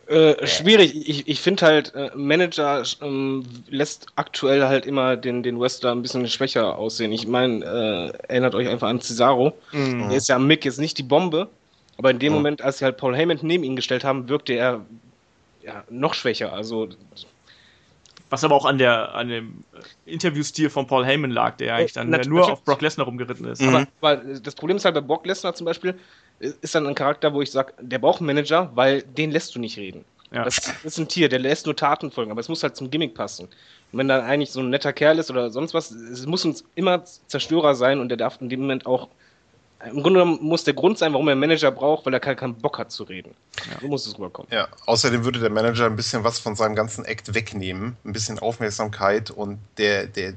Äh, schwierig. Ich, ich finde halt, äh, Manager ähm, lässt aktuell halt immer den, den Wrestler ein bisschen schwächer aussehen. Ich meine, äh, erinnert euch einfach an Cesaro. Mhm. Der ist ja am Mick jetzt nicht die Bombe, aber in dem mhm. Moment, als sie halt Paul Heyman neben ihn gestellt haben, wirkte er ja, noch schwächer. Also was aber auch an, der, an dem Interviewstil von Paul Heyman lag, der eigentlich dann Nat nur auf Brock Lesnar rumgeritten ist. Mhm. Aber das Problem ist halt bei Brock Lesnar zum Beispiel, ist dann ein Charakter, wo ich sage, der braucht einen Manager, weil den lässt du nicht reden. Ja. Das, das, ist ein Tier, der lässt nur Taten folgen, aber es muss halt zum Gimmick passen. Und wenn dann eigentlich so ein netter Kerl ist oder sonst was, es muss uns immer Zerstörer sein und der darf in dem Moment auch im Grunde genommen muss der Grund sein, warum er einen Manager braucht, weil er keinen Bock hat zu reden. Ja. So muss es rüberkommen. Ja, außerdem würde der Manager ein bisschen was von seinem ganzen Act wegnehmen, ein bisschen Aufmerksamkeit und der, der,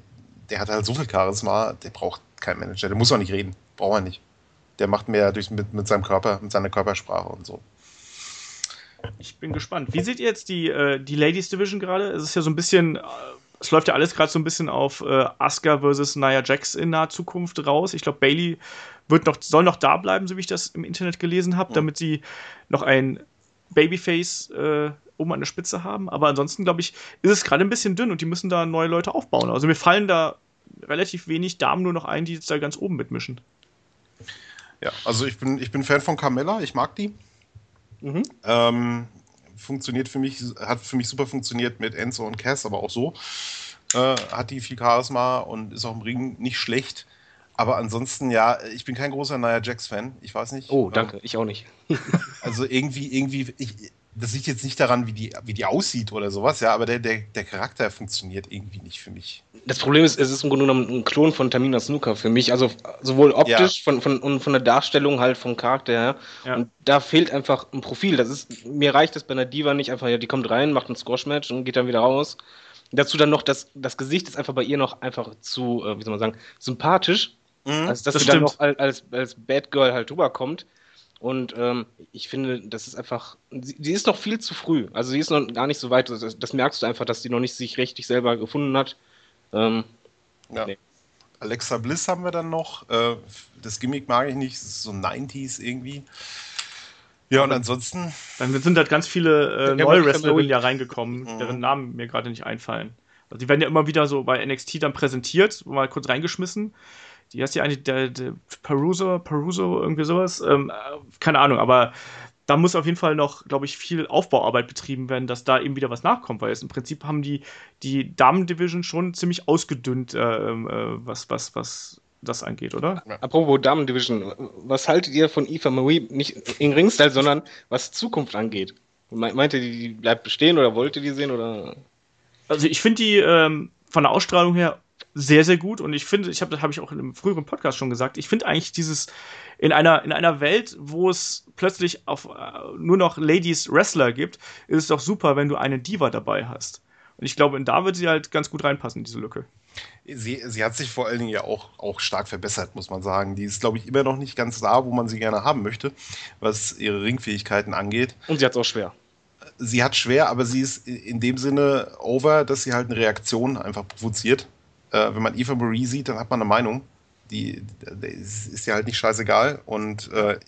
der hat halt so viel Charisma, der braucht keinen Manager, der muss auch nicht reden, braucht er nicht. Der macht mehr durch, mit, mit seinem Körper, mit seiner Körpersprache und so. Ich bin gespannt. Wie seht ihr jetzt die, äh, die Ladies Division gerade? Es ist ja so ein bisschen, äh, es läuft ja alles gerade so ein bisschen auf äh, Asuka versus Nia Jax in naher Zukunft raus. Ich glaube, Bailey wird noch, soll noch da bleiben, so wie ich das im Internet gelesen habe, mhm. damit sie noch ein Babyface äh, oben an der Spitze haben. Aber ansonsten, glaube ich, ist es gerade ein bisschen dünn und die müssen da neue Leute aufbauen. Also mir fallen da relativ wenig Damen nur noch ein, die jetzt da ganz oben mitmischen. Ja, also ich bin, ich bin Fan von Carmella, ich mag die. Mhm. Ähm, funktioniert für mich, hat für mich super funktioniert mit Enzo und Cass, aber auch so. Äh, hat die viel Charisma und ist auch im Ring nicht schlecht. Aber ansonsten, ja, ich bin kein großer Nia Jax-Fan. Ich weiß nicht. Oh, danke, ich auch nicht. <laughs> also irgendwie, irgendwie, ich, das liegt jetzt nicht daran, wie die, wie die aussieht oder sowas, ja, aber der, der, der Charakter funktioniert irgendwie nicht für mich. Das Problem ist, es ist im Grunde genommen ein Klon von Tamina Snooker für mich. Also sowohl optisch ja. von, von, und von der Darstellung halt vom Charakter her. Ja. Und da fehlt einfach ein Profil. Das ist, mir reicht das bei einer Diva nicht einfach, ja, die kommt rein, macht ein Squash-Match und geht dann wieder raus. Dazu dann noch, das, das Gesicht ist einfach bei ihr noch einfach zu, äh, wie soll man sagen, sympathisch Mhm, also, dass das sie dann noch als, als Bad Girl halt rüberkommt. Und ähm, ich finde, das ist einfach, sie, sie, ist noch viel zu früh. Also sie ist noch gar nicht so weit. Das, das merkst du einfach, dass sie noch nicht sich richtig selber gefunden hat. Ähm, ja. Nee. Alexa Bliss haben wir dann noch. Äh, das Gimmick mag ich nicht. Das ist so 90s irgendwie. Ja, und ansonsten. Dann sind halt ganz viele äh, neue Wrestlerinnen ja reingekommen, mhm. deren Namen mir gerade nicht einfallen. Also die werden ja immer wieder so bei NXT dann präsentiert, mal kurz reingeschmissen. Die heißt ja eigentlich der, der Peruso, Peruso, irgendwie sowas. Ähm, äh, keine Ahnung, aber da muss auf jeden Fall noch, glaube ich, viel Aufbauarbeit betrieben werden, dass da eben wieder was nachkommt, weil es im Prinzip haben die, die Damen-Division schon ziemlich ausgedünnt, äh, äh, was, was, was das angeht, oder? Apropos Damen-Division, was haltet ihr von Eva Marie, nicht in Ringstyle, sondern was Zukunft angeht? Meint ihr, die bleibt bestehen oder wollt ihr die sehen? Oder? Also ich finde die ähm, von der Ausstrahlung her sehr, sehr gut und ich finde, ich habe das habe ich auch in einem früheren Podcast schon gesagt, ich finde eigentlich dieses in einer, in einer Welt, wo es plötzlich auf, äh, nur noch Ladies Wrestler gibt, ist es doch super, wenn du eine Diva dabei hast. Und ich glaube, da wird sie halt ganz gut reinpassen, diese Lücke. Sie, sie hat sich vor allen Dingen ja auch, auch stark verbessert, muss man sagen. Die ist, glaube ich, immer noch nicht ganz da, wo man sie gerne haben möchte, was ihre Ringfähigkeiten angeht. Und sie hat es auch schwer. Sie hat schwer, aber sie ist in dem Sinne over, dass sie halt eine Reaktion einfach provoziert. Äh, wenn man Eva Marie sieht, dann hat man eine Meinung die, die ist, ist ja halt nicht scheißegal. Und äh,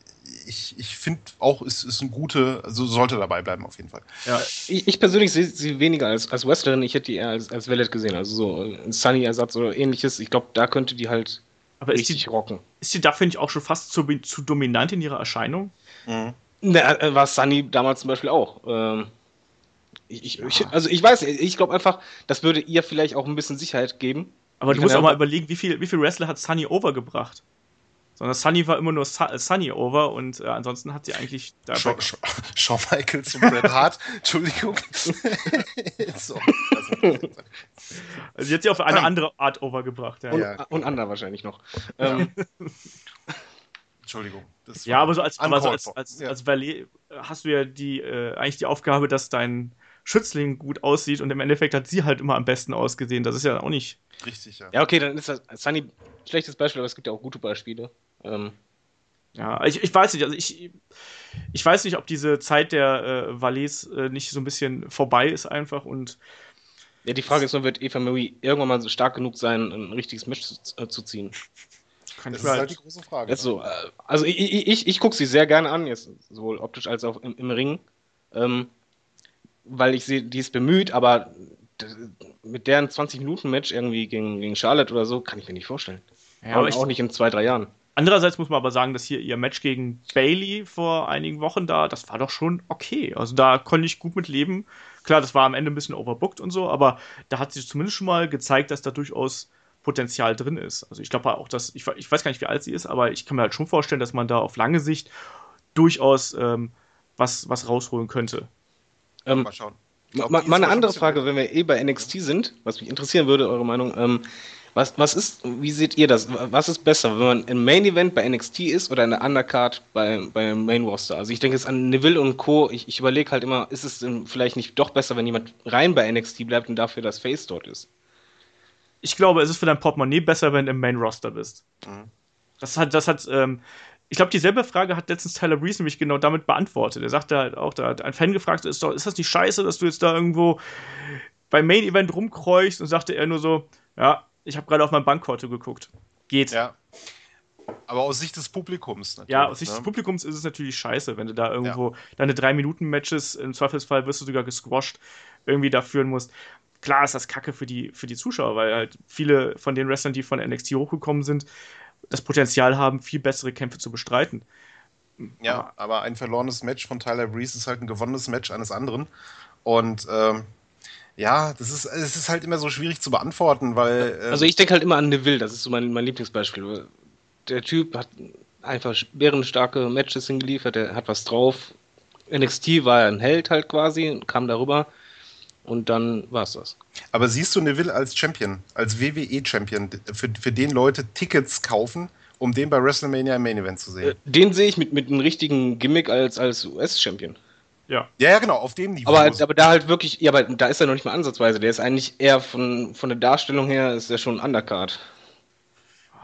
ich, ich finde auch, es ist ein gute, also sollte dabei bleiben auf jeden Fall. Ja. Ich, ich persönlich sehe sie weniger als, als Wrestlerin, ich hätte die eher als, als Valet gesehen, also so ein Sunny-Ersatz oder ähnliches. Ich glaube, da könnte die halt Aber richtig ist die, rocken. Ist die da, finde ich, auch schon fast zu, zu dominant in ihrer Erscheinung? Mhm. Na, äh, war Sunny damals zum Beispiel auch. Ähm, ich, ich, also ich weiß, ich glaube einfach, das würde ihr vielleicht auch ein bisschen Sicherheit geben. Aber du musst auch mal überlegen, wie viel, wie viel Wrestler hat Sunny Over gebracht? Sondern Sunny war immer nur Sunny Over und äh, ansonsten hat sie eigentlich. Shawn, Shawn Michaels und Bret Hart, <laughs> Entschuldigung. <laughs> so, also sie hat sie auf eine andere Art Over gebracht. Ja. Und, ja. und Ander wahrscheinlich noch. Ähm, <laughs> Entschuldigung. ja, aber so als, aber so als, als, als Valet hast du ja die, äh, eigentlich die Aufgabe, dass dein Schützling gut aussieht und im Endeffekt hat sie halt immer am besten ausgesehen. Das ist ja auch nicht. Richtig, ja. Ja, okay, dann ist das Sunny schlechtes Beispiel, aber es gibt ja auch gute Beispiele. Ähm. Ja, ich, ich weiß nicht, also ich, ich weiß nicht, ob diese Zeit der äh, Valets äh, nicht so ein bisschen vorbei ist einfach und. Ja, die Frage ist nur, wird Eva Marie irgendwann mal so stark genug sein, ein richtiges Match zu, äh, zu ziehen? Kann das ist halt die große Frage. So, äh, also ich, ich, ich, ich gucke sie sehr gerne an, jetzt sowohl optisch als auch im, im Ring. Ähm, weil ich sehe, die ist bemüht, aber mit deren 20-Minuten-Match irgendwie gegen, gegen Charlotte oder so, kann ich mir nicht vorstellen. Ja, aber auch nicht in zwei, drei Jahren. Andererseits muss man aber sagen, dass hier ihr Match gegen Bailey vor einigen Wochen da, das war doch schon okay. Also da konnte ich gut mit leben. Klar, das war am Ende ein bisschen overbooked und so, aber da hat sie zumindest schon mal gezeigt, dass da durchaus Potenzial drin ist. Also ich glaube auch, dass, ich, ich, weiß gar nicht, wie alt sie ist, aber ich kann mir halt schon vorstellen, dass man da auf lange Sicht durchaus ähm, was, was rausholen könnte. Ähm, mal schauen. Glaub, mal, mal eine andere Frage, wenn wir eh bei NXT sind, was mich interessieren würde, eure Meinung. Ähm, was, was ist, wie seht ihr das? Was ist besser, wenn man im Main Event bei NXT ist oder in der Undercard bei, beim Main Roster? Also ich denke jetzt an Neville und Co. Ich, ich überlege halt immer, ist es vielleicht nicht doch besser, wenn jemand rein bei NXT bleibt und dafür das Face dort ist? Ich glaube, es ist für dein Portemonnaie besser, wenn du im Main Roster bist. Mhm. Das hat, das hat ähm, ich glaube, dieselbe Frage hat letztens Tyler Breeze nämlich genau damit beantwortet. Er sagte halt auch, da hat ein Fan gefragt, ist, doch, ist das nicht scheiße, dass du jetzt da irgendwo beim Main Event rumkreuchst und sagte er nur so, ja, ich habe gerade auf mein Bankkonto geguckt. Geht. Ja. Aber aus Sicht des Publikums natürlich. Ja, aus Sicht ne? des Publikums ist es natürlich scheiße, wenn du da irgendwo ja. deine 3-Minuten-Matches, im Zweifelsfall wirst du sogar gesquashed, irgendwie da führen musst. Klar ist das kacke für die, für die Zuschauer, weil halt viele von den Wrestlern, die von NXT hochgekommen sind, das Potenzial haben, viel bessere Kämpfe zu bestreiten. Ja, aber, ein verlorenes Match von Tyler Breeze ist halt ein gewonnenes Match eines anderen. Und ähm, ja, das ist, es ist halt immer so schwierig zu beantworten, weil. Ähm, also ich denke halt immer an Neville, das ist so mein, mein Lieblingsbeispiel. Der Typ hat einfach bärenstarke Matches hingeliefert, er hat was drauf. NXT war ein Held halt quasi, kam darüber. Und dann war es das. Aber siehst du Neville als Champion, als WWE-Champion, für, für den Leute Tickets kaufen, um den bei WrestleMania im Main Event zu sehen? Äh, den sehe ich mit, mit einem richtigen Gimmick als, als US-Champion. Ja. ja. Ja, genau, auf dem Niveau. Aber, aber da halt wirklich, ja, aber da ist er noch nicht mal ansatzweise. Der ist eigentlich eher von, von der Darstellung her, ist er schon Undercard.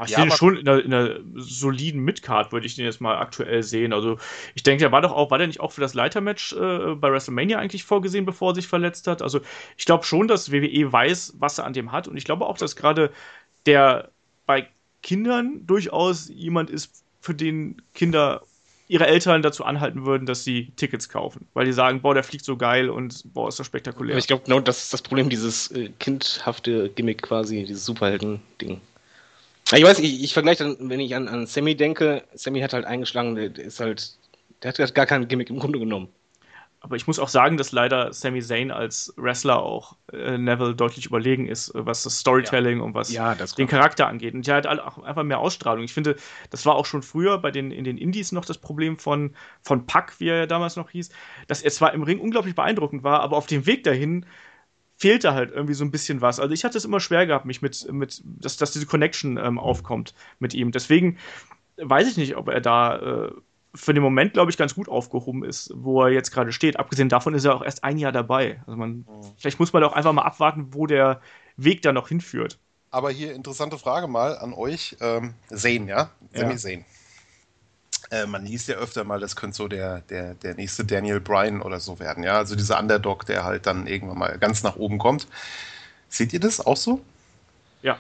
Ich ja, finde schon in einer, in einer soliden Midcard würde ich den jetzt mal aktuell sehen. Also ich denke, der war doch auch, war der nicht auch für das Leitermatch äh, bei WrestleMania eigentlich vorgesehen, bevor er sich verletzt hat? Also ich glaube schon, dass WWE weiß, was er an dem hat. Und ich glaube auch, dass gerade der bei Kindern durchaus jemand ist, für den Kinder ihre Eltern dazu anhalten würden, dass sie Tickets kaufen, weil die sagen, boah, der fliegt so geil und boah, ist das spektakulär. Aber ich glaube, genau das ist das Problem, dieses äh, kindhafte Gimmick quasi, dieses Superhelden-Ding. Ich weiß, ich, ich vergleiche dann, wenn ich an, an Sammy denke, Sammy hat halt eingeschlagen, der ist halt, der hat gar kein Gimmick im Grunde genommen. Aber ich muss auch sagen, dass leider Sami Zayn als Wrestler auch äh, Neville deutlich überlegen ist, was das Storytelling ja. und was ja, den Charakter angeht. Und der hat auch einfach mehr Ausstrahlung. Ich finde, das war auch schon früher bei den, in den Indies noch das Problem von, von Puck, wie er damals noch hieß, dass er zwar im Ring unglaublich beeindruckend war, aber auf dem Weg dahin fehlte halt irgendwie so ein bisschen was. Also ich hatte es immer schwer gehabt, mich mit, mit dass, dass diese Connection ähm, aufkommt mit ihm. Deswegen weiß ich nicht, ob er da äh, für den Moment, glaube ich, ganz gut aufgehoben ist, wo er jetzt gerade steht. Abgesehen davon ist er auch erst ein Jahr dabei. Also man, mhm. vielleicht muss man auch einfach mal abwarten, wo der Weg da noch hinführt. Aber hier interessante Frage mal an euch. Ähm, Zane, ja? Sami ja. Zane. Äh, man liest ja öfter mal, das könnte so der, der, der nächste Daniel Bryan oder so werden, ja? Also dieser Underdog, der halt dann irgendwann mal ganz nach oben kommt. Seht ihr das auch so? Ja.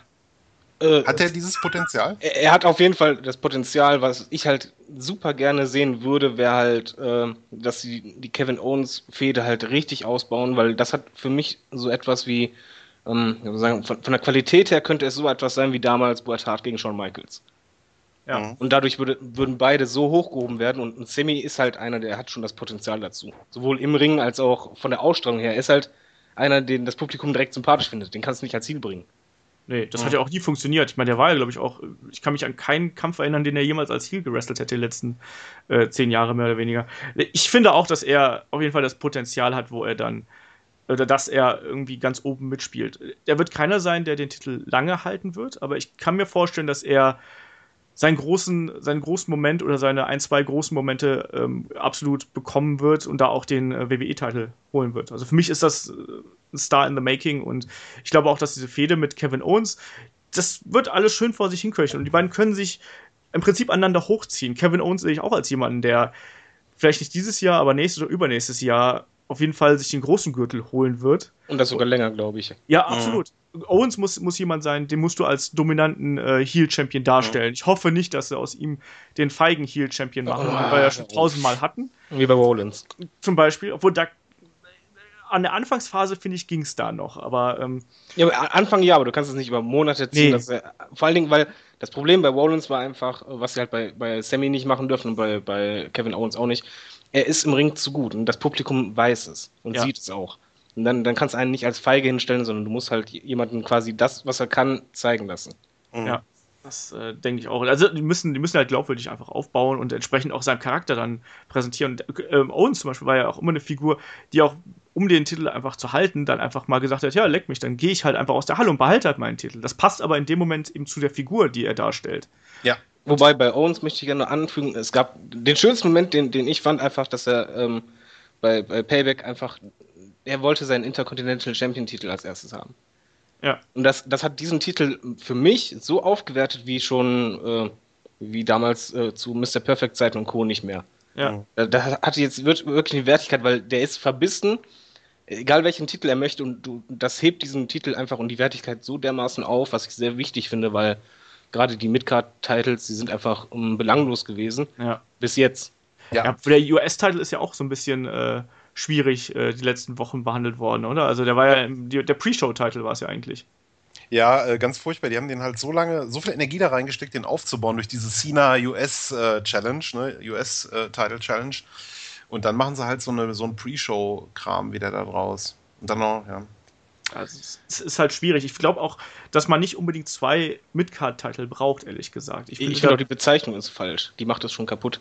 Äh, hat er dieses Potenzial? Er, er, hat auf jeden Fall das Potenzial, was ich halt super gerne sehen würde, wäre halt, äh, dass sie die Kevin Owens-Fehde halt richtig ausbauen, weil das hat für mich so etwas wie, ähm, sagen, von, von, der Qualität her könnte es so etwas sein wie damals Bret Hart gegen Shawn Michaels. Ja. Mhm. Und dadurch würde, würden beide so hochgehoben werden und ein Semi ist halt einer, der hat schon das Potenzial dazu. Sowohl im Ring als auch von der Ausstrahlung her. Er ist halt einer, den das Publikum direkt sympathisch findet. Den kannst du nicht als Ziel bringen. Nee, das mhm. hat ja auch nie funktioniert. Ich meine, der war ja, glaube ich, auch. Ich kann mich an keinen Kampf erinnern, den er jemals als Heel gewrestelt hätte, die letzten äh, zehn Jahre mehr oder weniger. Ich finde auch, dass er auf jeden Fall das Potenzial hat, wo er dann. Oder dass er irgendwie ganz oben mitspielt. Er wird keiner sein, der den Titel lange halten wird, aber ich kann mir vorstellen, dass er seinen großen, seinen großen Moment oder seine ein, zwei großen Momente ähm, absolut bekommen wird und da auch den äh, WWE-Titel holen wird. Also für mich ist das äh, ein Star in the Making und ich glaube auch, dass diese Fehde mit Kevin Owens, das wird alles schön vor sich hinköcheln und die beiden können sich im Prinzip aneinander hochziehen. Kevin Owens sehe ich auch als jemanden, der vielleicht nicht dieses Jahr, aber nächstes oder übernächstes Jahr auf jeden Fall sich den großen Gürtel holen wird. Und das sogar länger, glaube ich. Ja, mhm. absolut. Mhm. Owens muss, muss jemand sein, den musst du als dominanten äh, Heel-Champion darstellen. Mhm. Ich hoffe nicht, dass sie aus ihm den feigen Heel-Champion machen, oh, wie wir ja schon tausendmal hatten. Wie bei Rollins. Zum Beispiel, obwohl da an der Anfangsphase, finde ich, ging es da noch, aber. Ähm, ja, aber Anfang ja, aber du kannst es nicht über Monate ziehen. Nee. Er, vor allen Dingen, weil das Problem bei Rollins war einfach, was sie halt bei, bei Sammy nicht machen dürfen und bei, bei Kevin Owens auch nicht er ist im Ring zu gut und das Publikum weiß es und ja. sieht es auch. Und dann, dann kannst du einen nicht als Feige hinstellen, sondern du musst halt jemanden quasi das, was er kann, zeigen lassen. Mhm. Ja, das äh, denke ich auch. Also die müssen, die müssen halt glaubwürdig einfach aufbauen und entsprechend auch seinen Charakter dann präsentieren. Und, äh, Owens zum Beispiel war ja auch immer eine Figur, die auch, um den Titel einfach zu halten, dann einfach mal gesagt hat, ja, leck mich, dann gehe ich halt einfach aus der Halle und behalte halt meinen Titel. Das passt aber in dem Moment eben zu der Figur, die er darstellt. Ja. Wobei bei Owens möchte ich gerne anfügen, es gab den schönsten Moment, den, den ich fand, einfach, dass er ähm, bei, bei Payback einfach, er wollte seinen Intercontinental Champion Titel als erstes haben. Ja. Und das, das hat diesen Titel für mich so aufgewertet wie schon, äh, wie damals äh, zu Mr. Perfect Zeiten und Co. nicht mehr. Ja. Da, da hatte jetzt wirklich eine Wertigkeit, weil der ist verbissen, egal welchen Titel er möchte, und du, das hebt diesen Titel einfach und die Wertigkeit so dermaßen auf, was ich sehr wichtig finde, weil gerade die Midcard-Titles, die sind einfach um, ähm, belanglos gewesen. Ja. Bis jetzt. Ja, ja der US-Titel ist ja auch so ein bisschen äh, schwierig äh, die letzten Wochen behandelt worden, oder? Also der war ja, die, der Pre-Show-Titel war es ja eigentlich. Ja, äh, ganz furchtbar. Die haben den halt so lange, so viel Energie da reingesteckt, den aufzubauen durch diese Cena US äh, Challenge, ne? US äh, Title Challenge. Und dann machen sie halt so, eine, so einen Pre-Show-Kram wieder da draus. Und dann noch, ja. Also es ist halt schwierig. Ich glaube auch, dass man nicht unbedingt zwei Midcard-Titel braucht, ehrlich gesagt. Ich, ich finde auch die Bezeichnung ist falsch. Die macht das schon kaputt.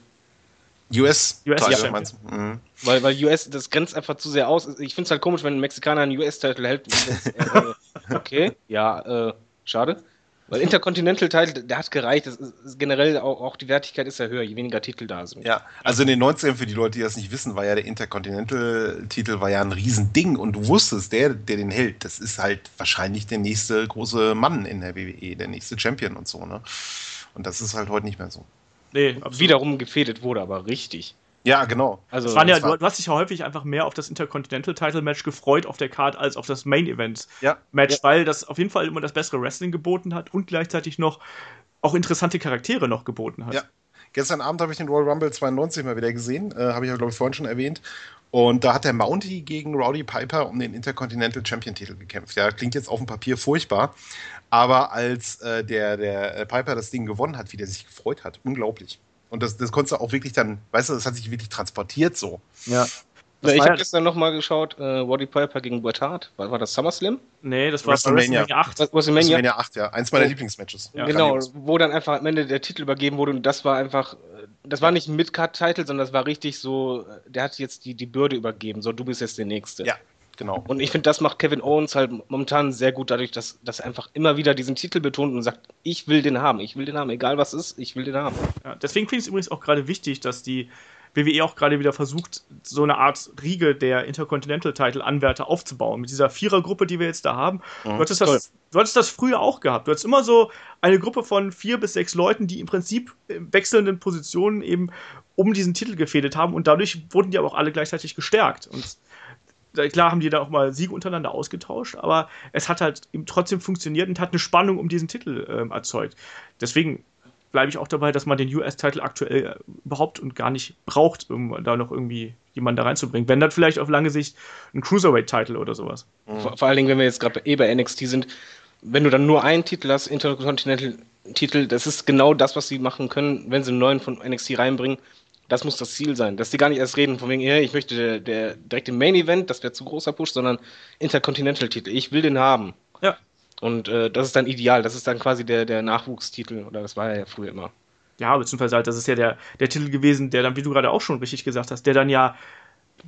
US, US ja, meinst du? Mhm. Weil, weil US, das grenzt einfach zu sehr aus. Ich finde es halt komisch, wenn ein Mexikaner einen US-Titel hält. <laughs> Äh, okay, ja, äh, schade. Weil Intercontinental-Titel, der hat gereicht. Das ist, generell auch, auch, die Wertigkeit ist ja höher, je weniger Titel da sind. Ja, also in den 90ern, für die Leute, die das nicht wissen, war ja der Intercontinental-Titel war ja ein Riesending und du wusstest, der, der den hält, das ist halt wahrscheinlich der nächste große Mann in der WWE, der nächste Champion und so, ne? Und das ist halt heute nicht mehr so. Nee, wiederum gefädet wurde, aber richtig. Ja, genau. Also, ja, war, du, hast dich ja häufig einfach mehr auf das Intercontinental Title Match gefreut auf der Card als auf das Main Event ja. Match, ja. weil das auf jeden Fall immer das bessere Wrestling geboten hat und gleichzeitig noch auch interessante Charaktere noch geboten hat. Ja. Gestern Abend habe ich den Royal Rumble 92 mal wieder gesehen, äh, habe ich ja, glaube ich, vorhin schon erwähnt. Und da hat der Mountie gegen Rowdy Piper um den Intercontinental Champion-Titel gekämpft. Ja, klingt jetzt auf dem Papier furchtbar, aber als äh, der, der Piper das Ding gewonnen hat, wie der sich gefreut hat, unglaublich. Und das, das konntest du auch wirklich dann, weißt du, das hat sich wirklich transportiert so. Ja. Ja, ich habe gestern nochmal geschaut, äh, Roddy Piper gegen Bret Hart. War, war das SummerSlam? Nee, das war WrestleMania, WrestleMania 8. WrestleMania, WrestleMania 8, ja. Eins meiner oh. Lieblingsmatches. Ja, genau, wo dann einfach am Ende der Titel übergeben wurde und das war einfach, das war nicht ein Mid-Card-Title, sondern das war richtig so, der hat jetzt die, die Bürde übergeben, so du bist jetzt der Nächste. Ja, genau. Und ich finde, das macht Kevin Owens halt momentan sehr gut dadurch, dass, dass er einfach immer wieder diesen Titel betont und sagt, ich will den haben, ich will den haben, egal was ist, ich will den haben. Ja, deswegen finde ich es übrigens auch gerade wichtig, dass die WWE auch gerade wieder versucht, so eine Art Riege der Intercontinental-Title-Anwärter aufzubauen. Mit dieser Vierergruppe, die wir jetzt da haben. Mhm, du, hattest das, du hattest das früher auch gehabt. Du hattest immer so eine Gruppe von vier bis sechs Leuten, die im Prinzip in wechselnden Positionen eben um diesen Titel gefädelt haben und dadurch wurden die aber auch alle gleichzeitig gestärkt. Und klar haben die da auch mal Siege untereinander ausgetauscht, aber es hat halt eben trotzdem funktioniert und hat eine Spannung um diesen Titel äh, erzeugt. Deswegen bleibe ich auch dabei, dass man den US-Titel aktuell äh, überhaupt und gar nicht braucht, um da noch irgendwie jemanden da reinzubringen. Wenn dann vielleicht auf lange Sicht ein Cruiserweight-Titel oder sowas. Mhm. Vor, vor, allen Dingen, wenn wir jetzt gerade eh bei NXT sind, wenn du dann nur einen Titel hast, Intercontinental-Titel, das ist genau das, was sie machen können, wenn sie einen neuen von NXT reinbringen. Das muss das Ziel sein, dass die gar nicht erst reden von wegen, hey, ich möchte der, der direkt im Main Event, das wäre zu großer Push, sondern Intercontinental-Titel. Ich will den haben. Ja. Und äh, das ist dann ideal. Das ist dann quasi der, der Nachwuchstitel. Oder das war ja früher immer. Ja, beziehungsweise halt, das ist ja der, der Titel gewesen, der dann, wie du gerade auch schon richtig gesagt hast, der dann ja,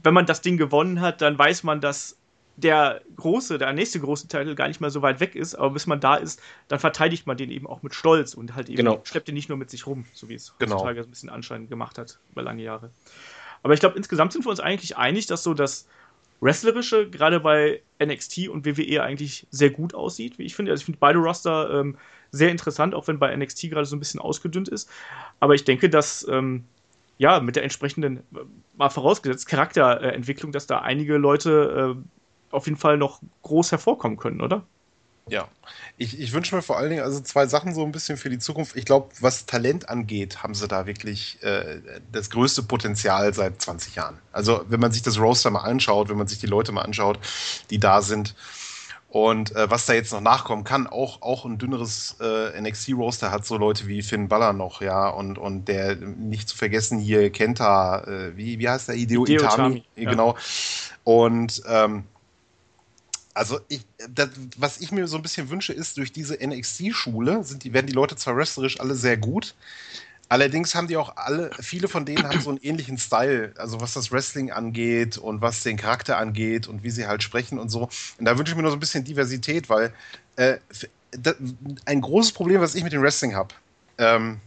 wenn man das Ding gewonnen hat, dann weiß man, dass der große, der nächste große Titel gar nicht mehr so weit weg ist, aber bis man da ist, dann verteidigt man den eben auch mit Stolz und halt eben genau. schleppt den nicht nur mit sich rum, so wie es genau. heutzutage ein bisschen Anschein gemacht hat über lange Jahre. Aber ich glaube, insgesamt sind wir uns eigentlich einig, dass so das Wrestlerische gerade bei NXT und WWE eigentlich sehr gut aussieht, wie ich finde. Also ich finde beide Roster ähm, sehr interessant, auch wenn bei NXT gerade so ein bisschen ausgedünnt ist. Aber ich denke, dass ähm, ja mit der entsprechenden, äh, mal vorausgesetzt, Charakterentwicklung, dass da einige Leute äh, auf jeden Fall noch groß hervorkommen können, oder? Ja, ich, ich wünsche mir vor allen Dingen also zwei Sachen so ein bisschen für die Zukunft. Ich glaube, was Talent angeht, haben sie da wirklich äh, das größte Potenzial seit 20 Jahren. Also wenn man sich das Roster mal anschaut, wenn man sich die Leute mal anschaut, die da sind und äh, was da jetzt noch nachkommen kann, auch, auch ein dünneres äh, NXT-Roster hat so Leute wie Finn Balor noch, ja, und, und der nicht zu vergessen hier Kenta, äh, wie, wie heißt der? Ideo, Ideo Itami, Itami. genau. Ja. Und ähm, also ich, das, was ich mir so ein bisschen wünsche, ist, durch diese NXT-Schule die, werden die Leute zwar wrestlerisch alle sehr gut, allerdings haben die auch alle, viele von denen haben so einen ähnlichen Style, also was das Wrestling angeht und was den Charakter angeht und wie sie halt sprechen und so. Und da wünsche ich mir noch so ein bisschen Diversität, weil äh, das, ein großes Problem, was ich mit dem Wrestling habe, ähm,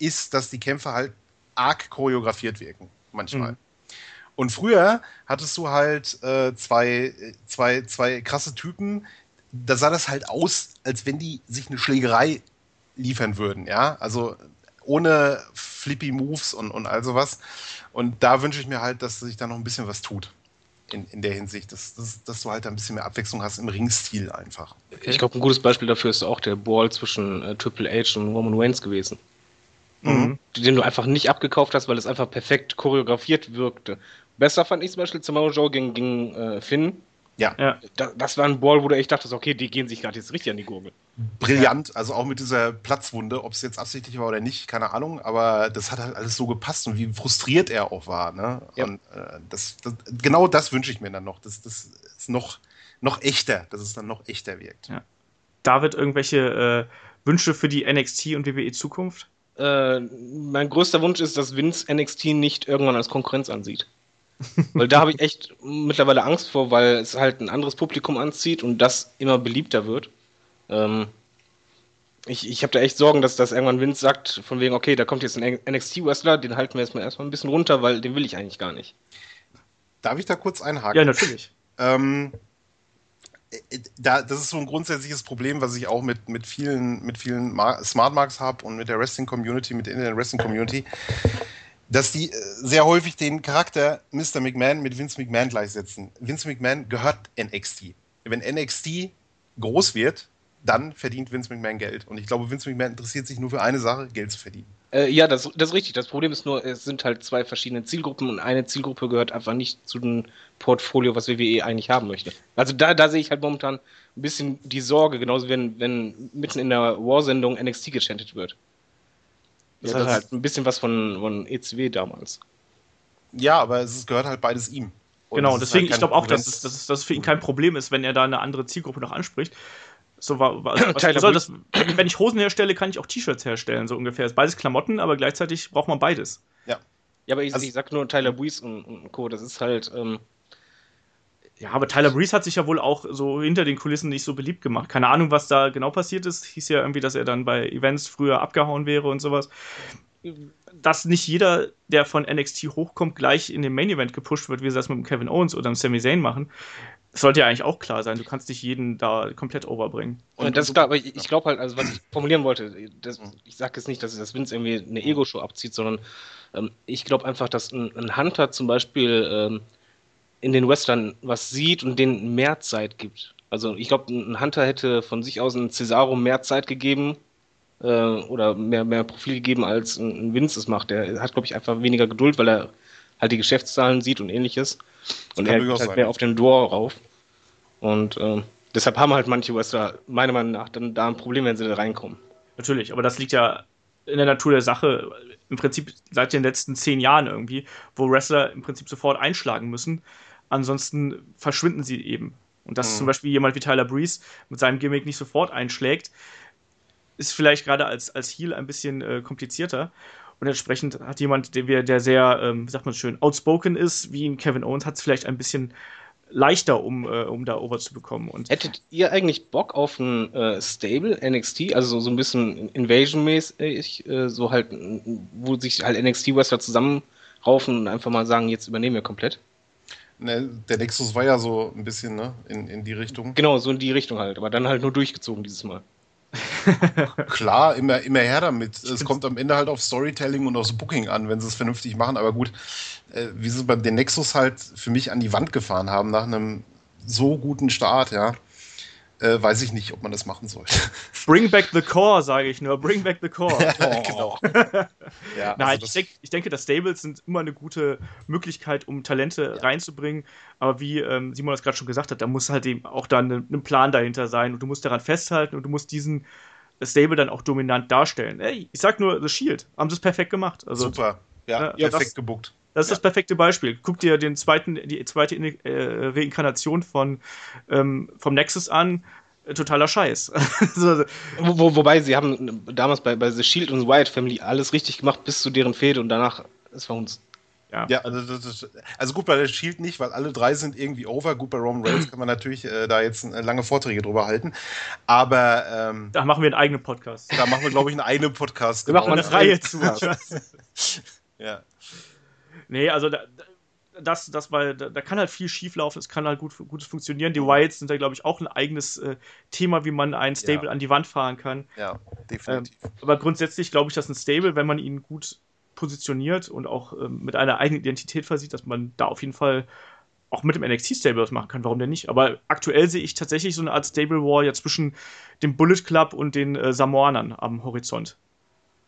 ist, dass die Kämpfe halt arg choreografiert wirken, manchmal. Mhm. Und früher hattest du halt äh, zwei, zwei, zwei krasse Typen, da sah das halt aus, als wenn die sich eine Schlägerei liefern würden, ja. Also ohne flippy Moves und, und all sowas. Und da wünsche ich mir halt, dass sich da noch ein bisschen was tut. In, in der Hinsicht, dass, dass, dass du halt ein bisschen mehr Abwechslung hast im Ringstil einfach. Okay. Ich glaube, ein gutes Beispiel dafür ist auch der Ball zwischen äh, Triple H und Roman Reigns gewesen. Mhm. Den du einfach nicht abgekauft hast, weil es einfach perfekt choreografiert wirkte. Besser fand ich zum Beispiel Samoa Joe gegen, gegen äh, Finn. Ja. ja. Das, das, war ein Ball, wo du echt dachtest, okay, die gehen sich gerade jetzt richtig an die Gurgel. Brillant, ja. also auch mit dieser Platzwunde, ob es jetzt absichtlich war oder nicht, keine Ahnung, aber das hat halt alles so gepasst und wie frustriert er auch war. Ne? Ja. Und äh, das, das, genau das wünsche ich mir dann noch. Das, das ist noch, noch echter, dass es dann noch echter wirkt. Ja. David, irgendwelche äh, Wünsche für die NXT und WWE Zukunft? Äh, mein größter Wunsch ist, dass Vince NXT nicht irgendwann als Konkurrenz ansieht. Weil da habe ich echt mittlerweile Angst vor, weil es halt ein anderes Publikum anzieht und das immer beliebter wird. Ähm, ich ich habe da echt Sorgen, dass das irgendwann Vince sagt, von wegen, okay, da kommt jetzt ein NXT-Wrestler, den halten wir jetzt mal erstmal ein bisschen runter, weil den will ich eigentlich gar nicht. Darf ich da kurz einhaken? Ja, natürlich. Ähm, äh, da, das ist so ein grundsätzliches Problem, was ich auch mit, mit vielen, mit vielen Smart Marks habe und mit der Wrestling Community, mit der Internet Wrestling Community dass die äh, sehr häufig den Charakter Mr. McMahon mit Vince McMahon gleichsetzen. Vince McMahon gehört NXT. Wenn NXT groß wird, dann verdient Vince McMahon Geld. Und ich glaube, Vince McMahon interessiert sich nur für eine Sache, Geld zu verdienen. Äh, ja, das, das ist richtig. Das Problem ist nur, es sind halt zwei verschiedene Zielgruppen und eine Zielgruppe gehört einfach nicht zu dem Portfolio, was WWE eigentlich haben möchte. Also da, da sehe ich halt momentan ein bisschen die Sorge, genauso wenn, wenn mitten in der War-Sendung NXT gechantet wird. Das ja, hat das halt ein bisschen was von, von ECW damals. Ja, aber es gehört halt beides ihm. Und genau, deswegen, halt ich glaube auch, dass es, dass, es, dass es für ihn kein Problem ist, wenn er da eine andere Zielgruppe noch anspricht. So war, war also, was soll das, wenn ich Hosen herstelle, kann ich auch T-Shirts herstellen, so ungefähr. Ist beides Klamotten, aber gleichzeitig braucht man beides. Ja. Ja, aber ich, also, ich sag nur Tyler Breeze und, und Co. Das ist halt. Ähm, ja, aber Tyler Breeze hat sich ja wohl auch so hinter den Kulissen nicht so beliebt gemacht. Keine Ahnung, was da genau passiert ist. Hieß ja irgendwie, dass er dann bei Events früher abgehauen wäre und sowas dass nicht jeder, der von NXT hochkommt, gleich in den Main Event gepusht wird, wie sie das mit dem Kevin Owens oder dem Sami Zayn machen. Sollte ja eigentlich auch klar sein. Du kannst nicht jeden da komplett overbringen. Und das ist klar, aber ich, ich glaube halt, also was ich formulieren wollte, das, ich sage jetzt nicht, dass das Vince irgendwie eine Ego-Show abzieht, sondern ähm, ich glaube einfach, dass ein, ein, Hunter zum Beispiel ähm, in den Western was sieht und denen mehr Zeit gibt. Also ich glaube, ein Hunter hätte von sich aus einem Cesaro mehr Zeit gegeben, äh, oder mehr, mehr Profil gegeben, als ein, ein Vince es macht. Der hat, glaube ich, einfach weniger Geduld, weil er halt die Geschäftszahlen sieht und ähnliches. Und er geht halt mehr auf den Door rauf. Und äh, deshalb haben halt manche Wrestler meiner Meinung nach dann da ein Problem, wenn sie da reinkommen. Natürlich, aber das liegt ja in der Natur der Sache. Im Prinzip seit den letzten zehn Jahren irgendwie, wo Wrestler im Prinzip sofort einschlagen müssen. Ansonsten verschwinden sie eben. Und dass mhm. zum Beispiel jemand wie Tyler Breeze mit seinem Gimmick nicht sofort einschlägt, ist vielleicht gerade als, als Heal ein bisschen äh, komplizierter. Und entsprechend hat jemand, der, der sehr, ähm, wie sagt man schön, outspoken ist, wie Kevin Owens, hat es vielleicht ein bisschen leichter, um, äh, um da over zu bekommen. Und Hättet ihr eigentlich Bock auf ein äh, Stable NXT, also so, so ein bisschen Invasion-mäßig, äh, so halt, wo sich halt NXT-Wrestler zusammenraufen und einfach mal sagen, jetzt übernehmen wir komplett? Ne, der Nexus war ja so ein bisschen ne, in, in die Richtung. Genau, so in die Richtung halt, aber dann halt nur durchgezogen dieses Mal. <laughs> Klar, immer, immer her damit. Es kommt am Ende halt auf Storytelling und aufs Booking an, wenn sie es vernünftig machen. Aber gut, äh, wie sie bei den Nexus halt für mich an die Wand gefahren haben nach einem so guten Start, ja, äh, weiß ich nicht, ob man das machen sollte. <laughs> Bring back the core, sage ich nur. Bring back the core. <laughs> genau. <laughs> ja, Nein, also ich, denk, ich, denke, dass Stables sind immer eine gute Möglichkeit, um Talente ja. reinzubringen. Aber wie ähm, Simon das gerade schon gesagt hat, da muss halt eben auch dann ein ne, Plan dahinter sein und du musst daran festhalten und du musst diesen Stable dann auch dominant darstellen. Ey, ich sag nur, The Shield haben sie es perfekt gemacht. Also, Super, ja, äh, perfekt das, gebuckt. Das ist ja. das perfekte Beispiel. Guck dir den zweiten, die zweite äh, Reinkarnation von, ähm, vom Nexus an. Totaler Scheiß. <laughs> Wo, wobei sie haben damals bei, bei The Shield und Wyatt Family alles richtig gemacht bis zu deren Fehde und danach ist für uns. Ja, ja also, das, also, gut bei der Shield nicht, weil alle drei sind irgendwie over. Gut bei Roman Reigns <clears throat> kann man natürlich äh, da jetzt äh, lange Vorträge drüber halten. Aber ähm, da machen wir einen eigenen Podcast. Da machen wir, glaube ich, einen eigenen Podcast. Wir genau. machen eine Reihe zu. <laughs> ja. Nee, also da, das, das weil da, da, kann halt viel schief laufen, es kann halt gut, gut funktionieren. Die Wilds sind da, glaube ich, auch ein eigenes äh, Thema, wie man ein Stable ja. an die Wand fahren kann. Ja, definitiv. Ähm, aber grundsätzlich glaube ich, dass ein Stable, wenn man ihn gut positioniert und auch ähm, mit einer eigenen Identität versieht, dass man da auf jeden Fall auch mit dem NXT-Stable was machen kann. Warum denn nicht? Aber aktuell sehe ich tatsächlich so eine Art Stable War ja zwischen dem Bullet Club und den äh, Samoanern am Horizont.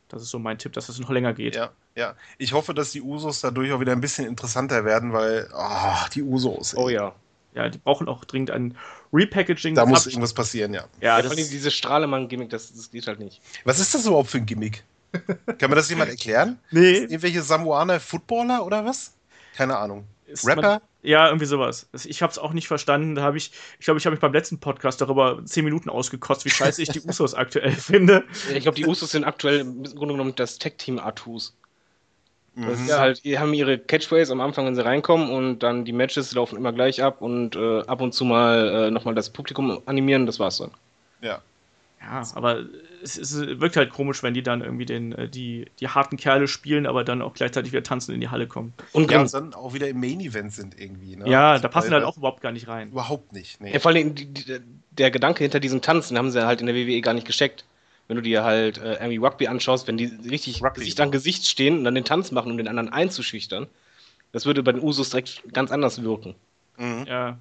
Das ist so mein Tipp, dass das noch länger geht. Ja, ja. Ich hoffe, dass die Usos dadurch auch wieder ein bisschen interessanter werden, weil, oh, die Usos. Ey. Oh ja. Ja, die brauchen auch dringend ein Repackaging. Da muss irgendwas passieren, ja. Ja, ja das allem diese Strahlemann-Gimmick, das, das geht halt nicht. Was ist das überhaupt für ein Gimmick? <laughs> Kann mir das jemand erklären? Nee. Irgendwelche Samoaner Footballer oder was? Keine Ahnung. Ist Rapper? Man, ja, irgendwie sowas. Ich habe es auch nicht verstanden. Da habe ich, ich glaube, ich habe mich beim letzten Podcast darüber zehn Minuten ausgekostet, wie scheiße ich die <laughs> Usos aktuell finde. ich glaube, die Usos sind aktuell im Grunde genommen das Tech-Team Artus. Das mhm. ist halt, die haben ihre Catchphrase am Anfang, wenn sie reinkommen und dann die Matches laufen immer gleich ab und äh, ab und zu mal äh, nochmal das Publikum animieren, das war's dann. Ja. Ja, aber es, es, wirkt halt komisch, wenn die dann irgendwie den, äh, die, die harten Kerle spielen, aber dann auch gleichzeitig wieder tanzen in die Halle kommen. Und, ja, und dann auch wieder im Main Event sind irgendwie. Ne? Ja, da passen halt auch überhaupt gar nicht rein. Überhaupt nicht. Nee. Ja, vor allem die, die, der Gedanke hinter diesem Tanzen haben sie halt in der WWE gar nicht gesteckt. Wenn du dir halt äh, irgendwie Rugby anschaust, wenn die richtig Rugby. Gesicht an Gesicht stehen und dann den Tanz machen, um den anderen einzuschüchtern, das würde bei den Usos direkt ganz anders wirken. Mhm. Ja.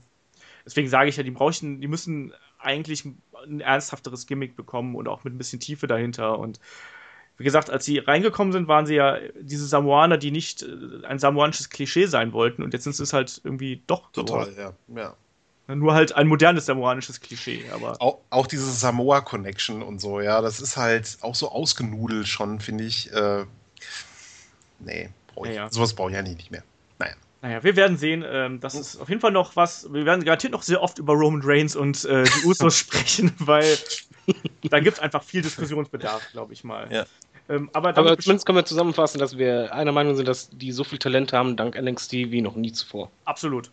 Deswegen sage ich ja, die brauchen, die müssen eigentlich ein ernsthafteres Gimmick bekommen und auch mit ein bisschen Tiefe dahinter. Und wie gesagt, als sie reingekommen sind, waren sie ja diese Samoaner, die nicht äh, ein samoanisches Klischee sein wollten. Und jetzt sind es halt irgendwie doch. Total, geworden. ja. ja. Nur halt ein modernes samoanisches Klischee, aber. Auch, auch diese Samoa-Connection und so, ja, das ist halt auch so ausgenudelt schon, finde ich. Äh, nee, brauch ich, ja, ja. sowas brauche ich ja nicht mehr. Naja. Naja, wir werden sehen. Ähm, das ist auf jeden Fall noch was. Wir werden garantiert noch sehr oft über Roman Reigns und äh, die <laughs> Usos sprechen, weil <laughs> da gibt es einfach viel Diskussionsbedarf, glaube ich mal. Ja. Ähm, aber, aber zumindest können wir zusammenfassen, dass wir einer Meinung sind, dass die so viel Talent haben, dank NXT wie noch nie zuvor. Absolut.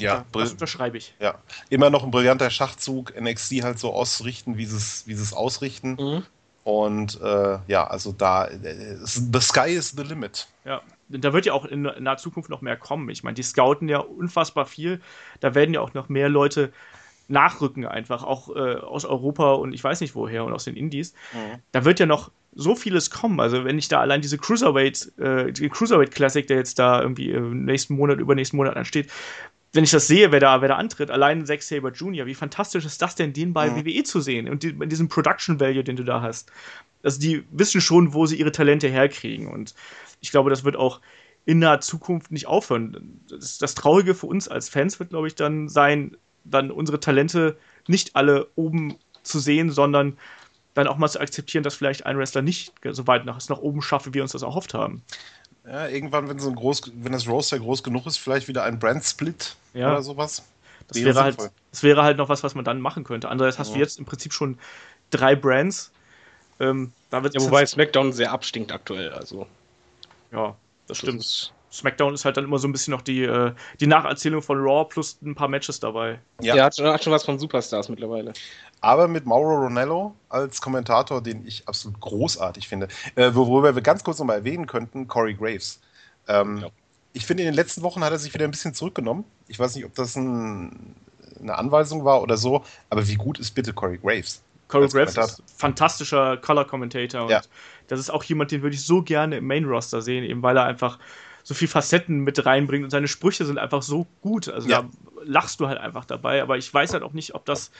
Ja, das unterschreibe ich. Ja, immer noch ein brillanter Schachzug, NXT halt so ausrichten, wie sie es, wie es ausrichten. Mhm. Und äh, ja, also da, äh, the sky is the limit. Ja, da wird ja auch in, naher Zukunft noch mehr kommen. Ich meine, die scouten ja unfassbar viel. Da werden ja auch noch mehr Leute nachrücken, einfach auch äh, aus Europa und ich weiß nicht woher und aus den Indies. Mhm. Da wird ja noch so vieles kommen. Also wenn ich da allein diese Cruiserweight, äh, die Cruiserweight Classic, der jetzt da irgendwie im nächsten Monat, übernächsten Monat ansteht, wenn ich das sehe, wer da, wer da antritt, allein Zack Saber Jr., wie fantastisch ist das denn, den bei mhm. WWE zu sehen und die, diesem Production Value, den du da hast. Also die wissen schon, wo sie ihre Talente herkriegen und ich glaube, das wird auch in naher Zukunft nicht aufhören. Das, das Traurige für uns als Fans wird, glaube ich, dann sein, dann unsere Talente nicht alle oben zu sehen, sondern dann auch mal zu akzeptieren, dass vielleicht ein Wrestler nicht so weit nach, nach oben schafft, wie wir uns das erhofft haben. Ja, irgendwann, wenn, so ein groß, wenn das Roster groß genug ist, vielleicht wieder ein Brand-Split ja. oder sowas. Das wäre, wäre halt, das wäre halt noch was, was man dann machen könnte. Andererseits hast ja. du jetzt im Prinzip schon drei Brands. Ähm, da ja, wobei SmackDown sehr abstinkt aktuell. Also. Ja, das, das stimmt. Ist SmackDown ist halt dann immer so ein bisschen noch die, äh, die Nacherzählung von Raw plus ein paar Matches dabei. Ja, ja hat, schon, hat schon was von Superstars mittlerweile. Aber mit Mauro Ronello als Kommentator, den ich absolut großartig finde. Äh, worüber wir ganz kurz nochmal erwähnen könnten, Corey Graves. Ähm, ja. Ich finde, in den letzten Wochen hat er sich wieder ein bisschen zurückgenommen. Ich weiß nicht, ob das ein, eine Anweisung war oder so, aber wie gut ist bitte Corey Graves? Corey Graves ist fantastischer Color-Commentator und ja. das ist auch jemand, den würde ich so gerne im Main-Roster sehen, eben weil er einfach so viel Facetten mit reinbringt und seine Sprüche sind einfach so gut. Also ja. da lachst du halt einfach dabei, aber ich weiß halt auch nicht, ob das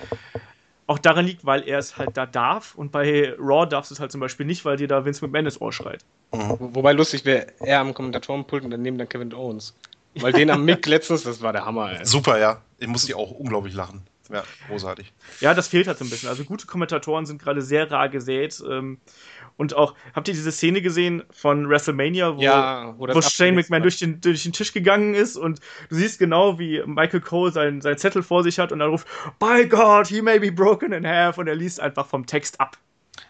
auch daran liegt, weil er es halt da darf und bei Raw darfst du es halt zum Beispiel nicht, weil dir da Vince McMahon ins Ohr schreit. Mhm. Wobei lustig wäre, er am Kommentatorenpult und daneben dann Kevin Owens. Weil den am Mick letztens, das war der Hammer. Ey. Super, ja. Ich musste auch unglaublich lachen. Ja, großartig. Ja, das fehlt halt so ein bisschen. Also gute Kommentatoren sind gerade sehr rar gesät. Ähm, und auch, habt ihr diese Szene gesehen von WrestleMania, wo, ja, wo, wo Shane McMahon durch den, durch den Tisch gegangen ist und du siehst genau, wie Michael Cole seinen sein Zettel vor sich hat und dann ruft, By God, he may be broken in half und er liest einfach vom Text ab.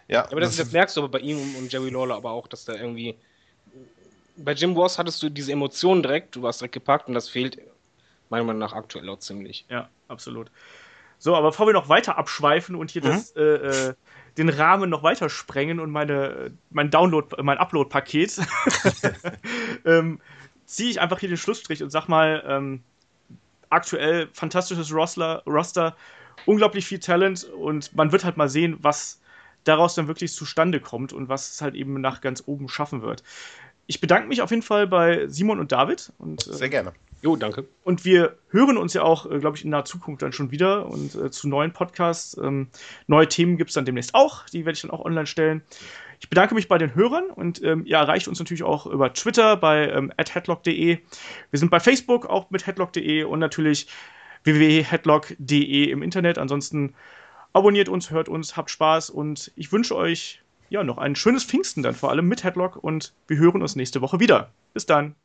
Ja, aber das, das merkst du aber bei ihm und Jerry Lawler aber auch, dass da irgendwie bei Jim Ross hattest du diese Emotionen direkt, du warst direkt gepackt und das fehlt meiner Meinung nach aktuell auch ziemlich. Ja, absolut. So, aber bevor wir noch weiter abschweifen und hier mhm. das äh, äh, den Rahmen noch weiter sprengen und meine, mein Download, mein Upload-Paket, <laughs> ähm, ziehe ich einfach hier den Schlussstrich und sag mal, ähm, aktuell fantastisches Roster, Roster, unglaublich viel Talent und man wird halt mal sehen, was daraus dann wirklich zustande kommt und was es halt eben nach ganz oben schaffen wird. Ich bedanke mich auf jeden Fall bei Simon und David. Und, äh, Sehr gerne. Jo, danke. Und wir hören uns ja auch, äh, glaube ich, in naher Zukunft dann schon wieder und äh, zu neuen Podcasts. Ähm, neue Themen gibt es dann demnächst auch. Die werde ich dann auch online stellen. Ich bedanke mich bei den Hörern und ähm, ihr erreicht uns natürlich auch über Twitter bei ähm, headlock.de. Wir sind bei Facebook auch mit headlock.de und natürlich www.headlock.de im Internet. Ansonsten abonniert uns, hört uns, habt Spaß und ich wünsche euch ja noch ein schönes Pfingsten dann vor allem mit Headlock und wir hören uns nächste Woche wieder. Bis dann.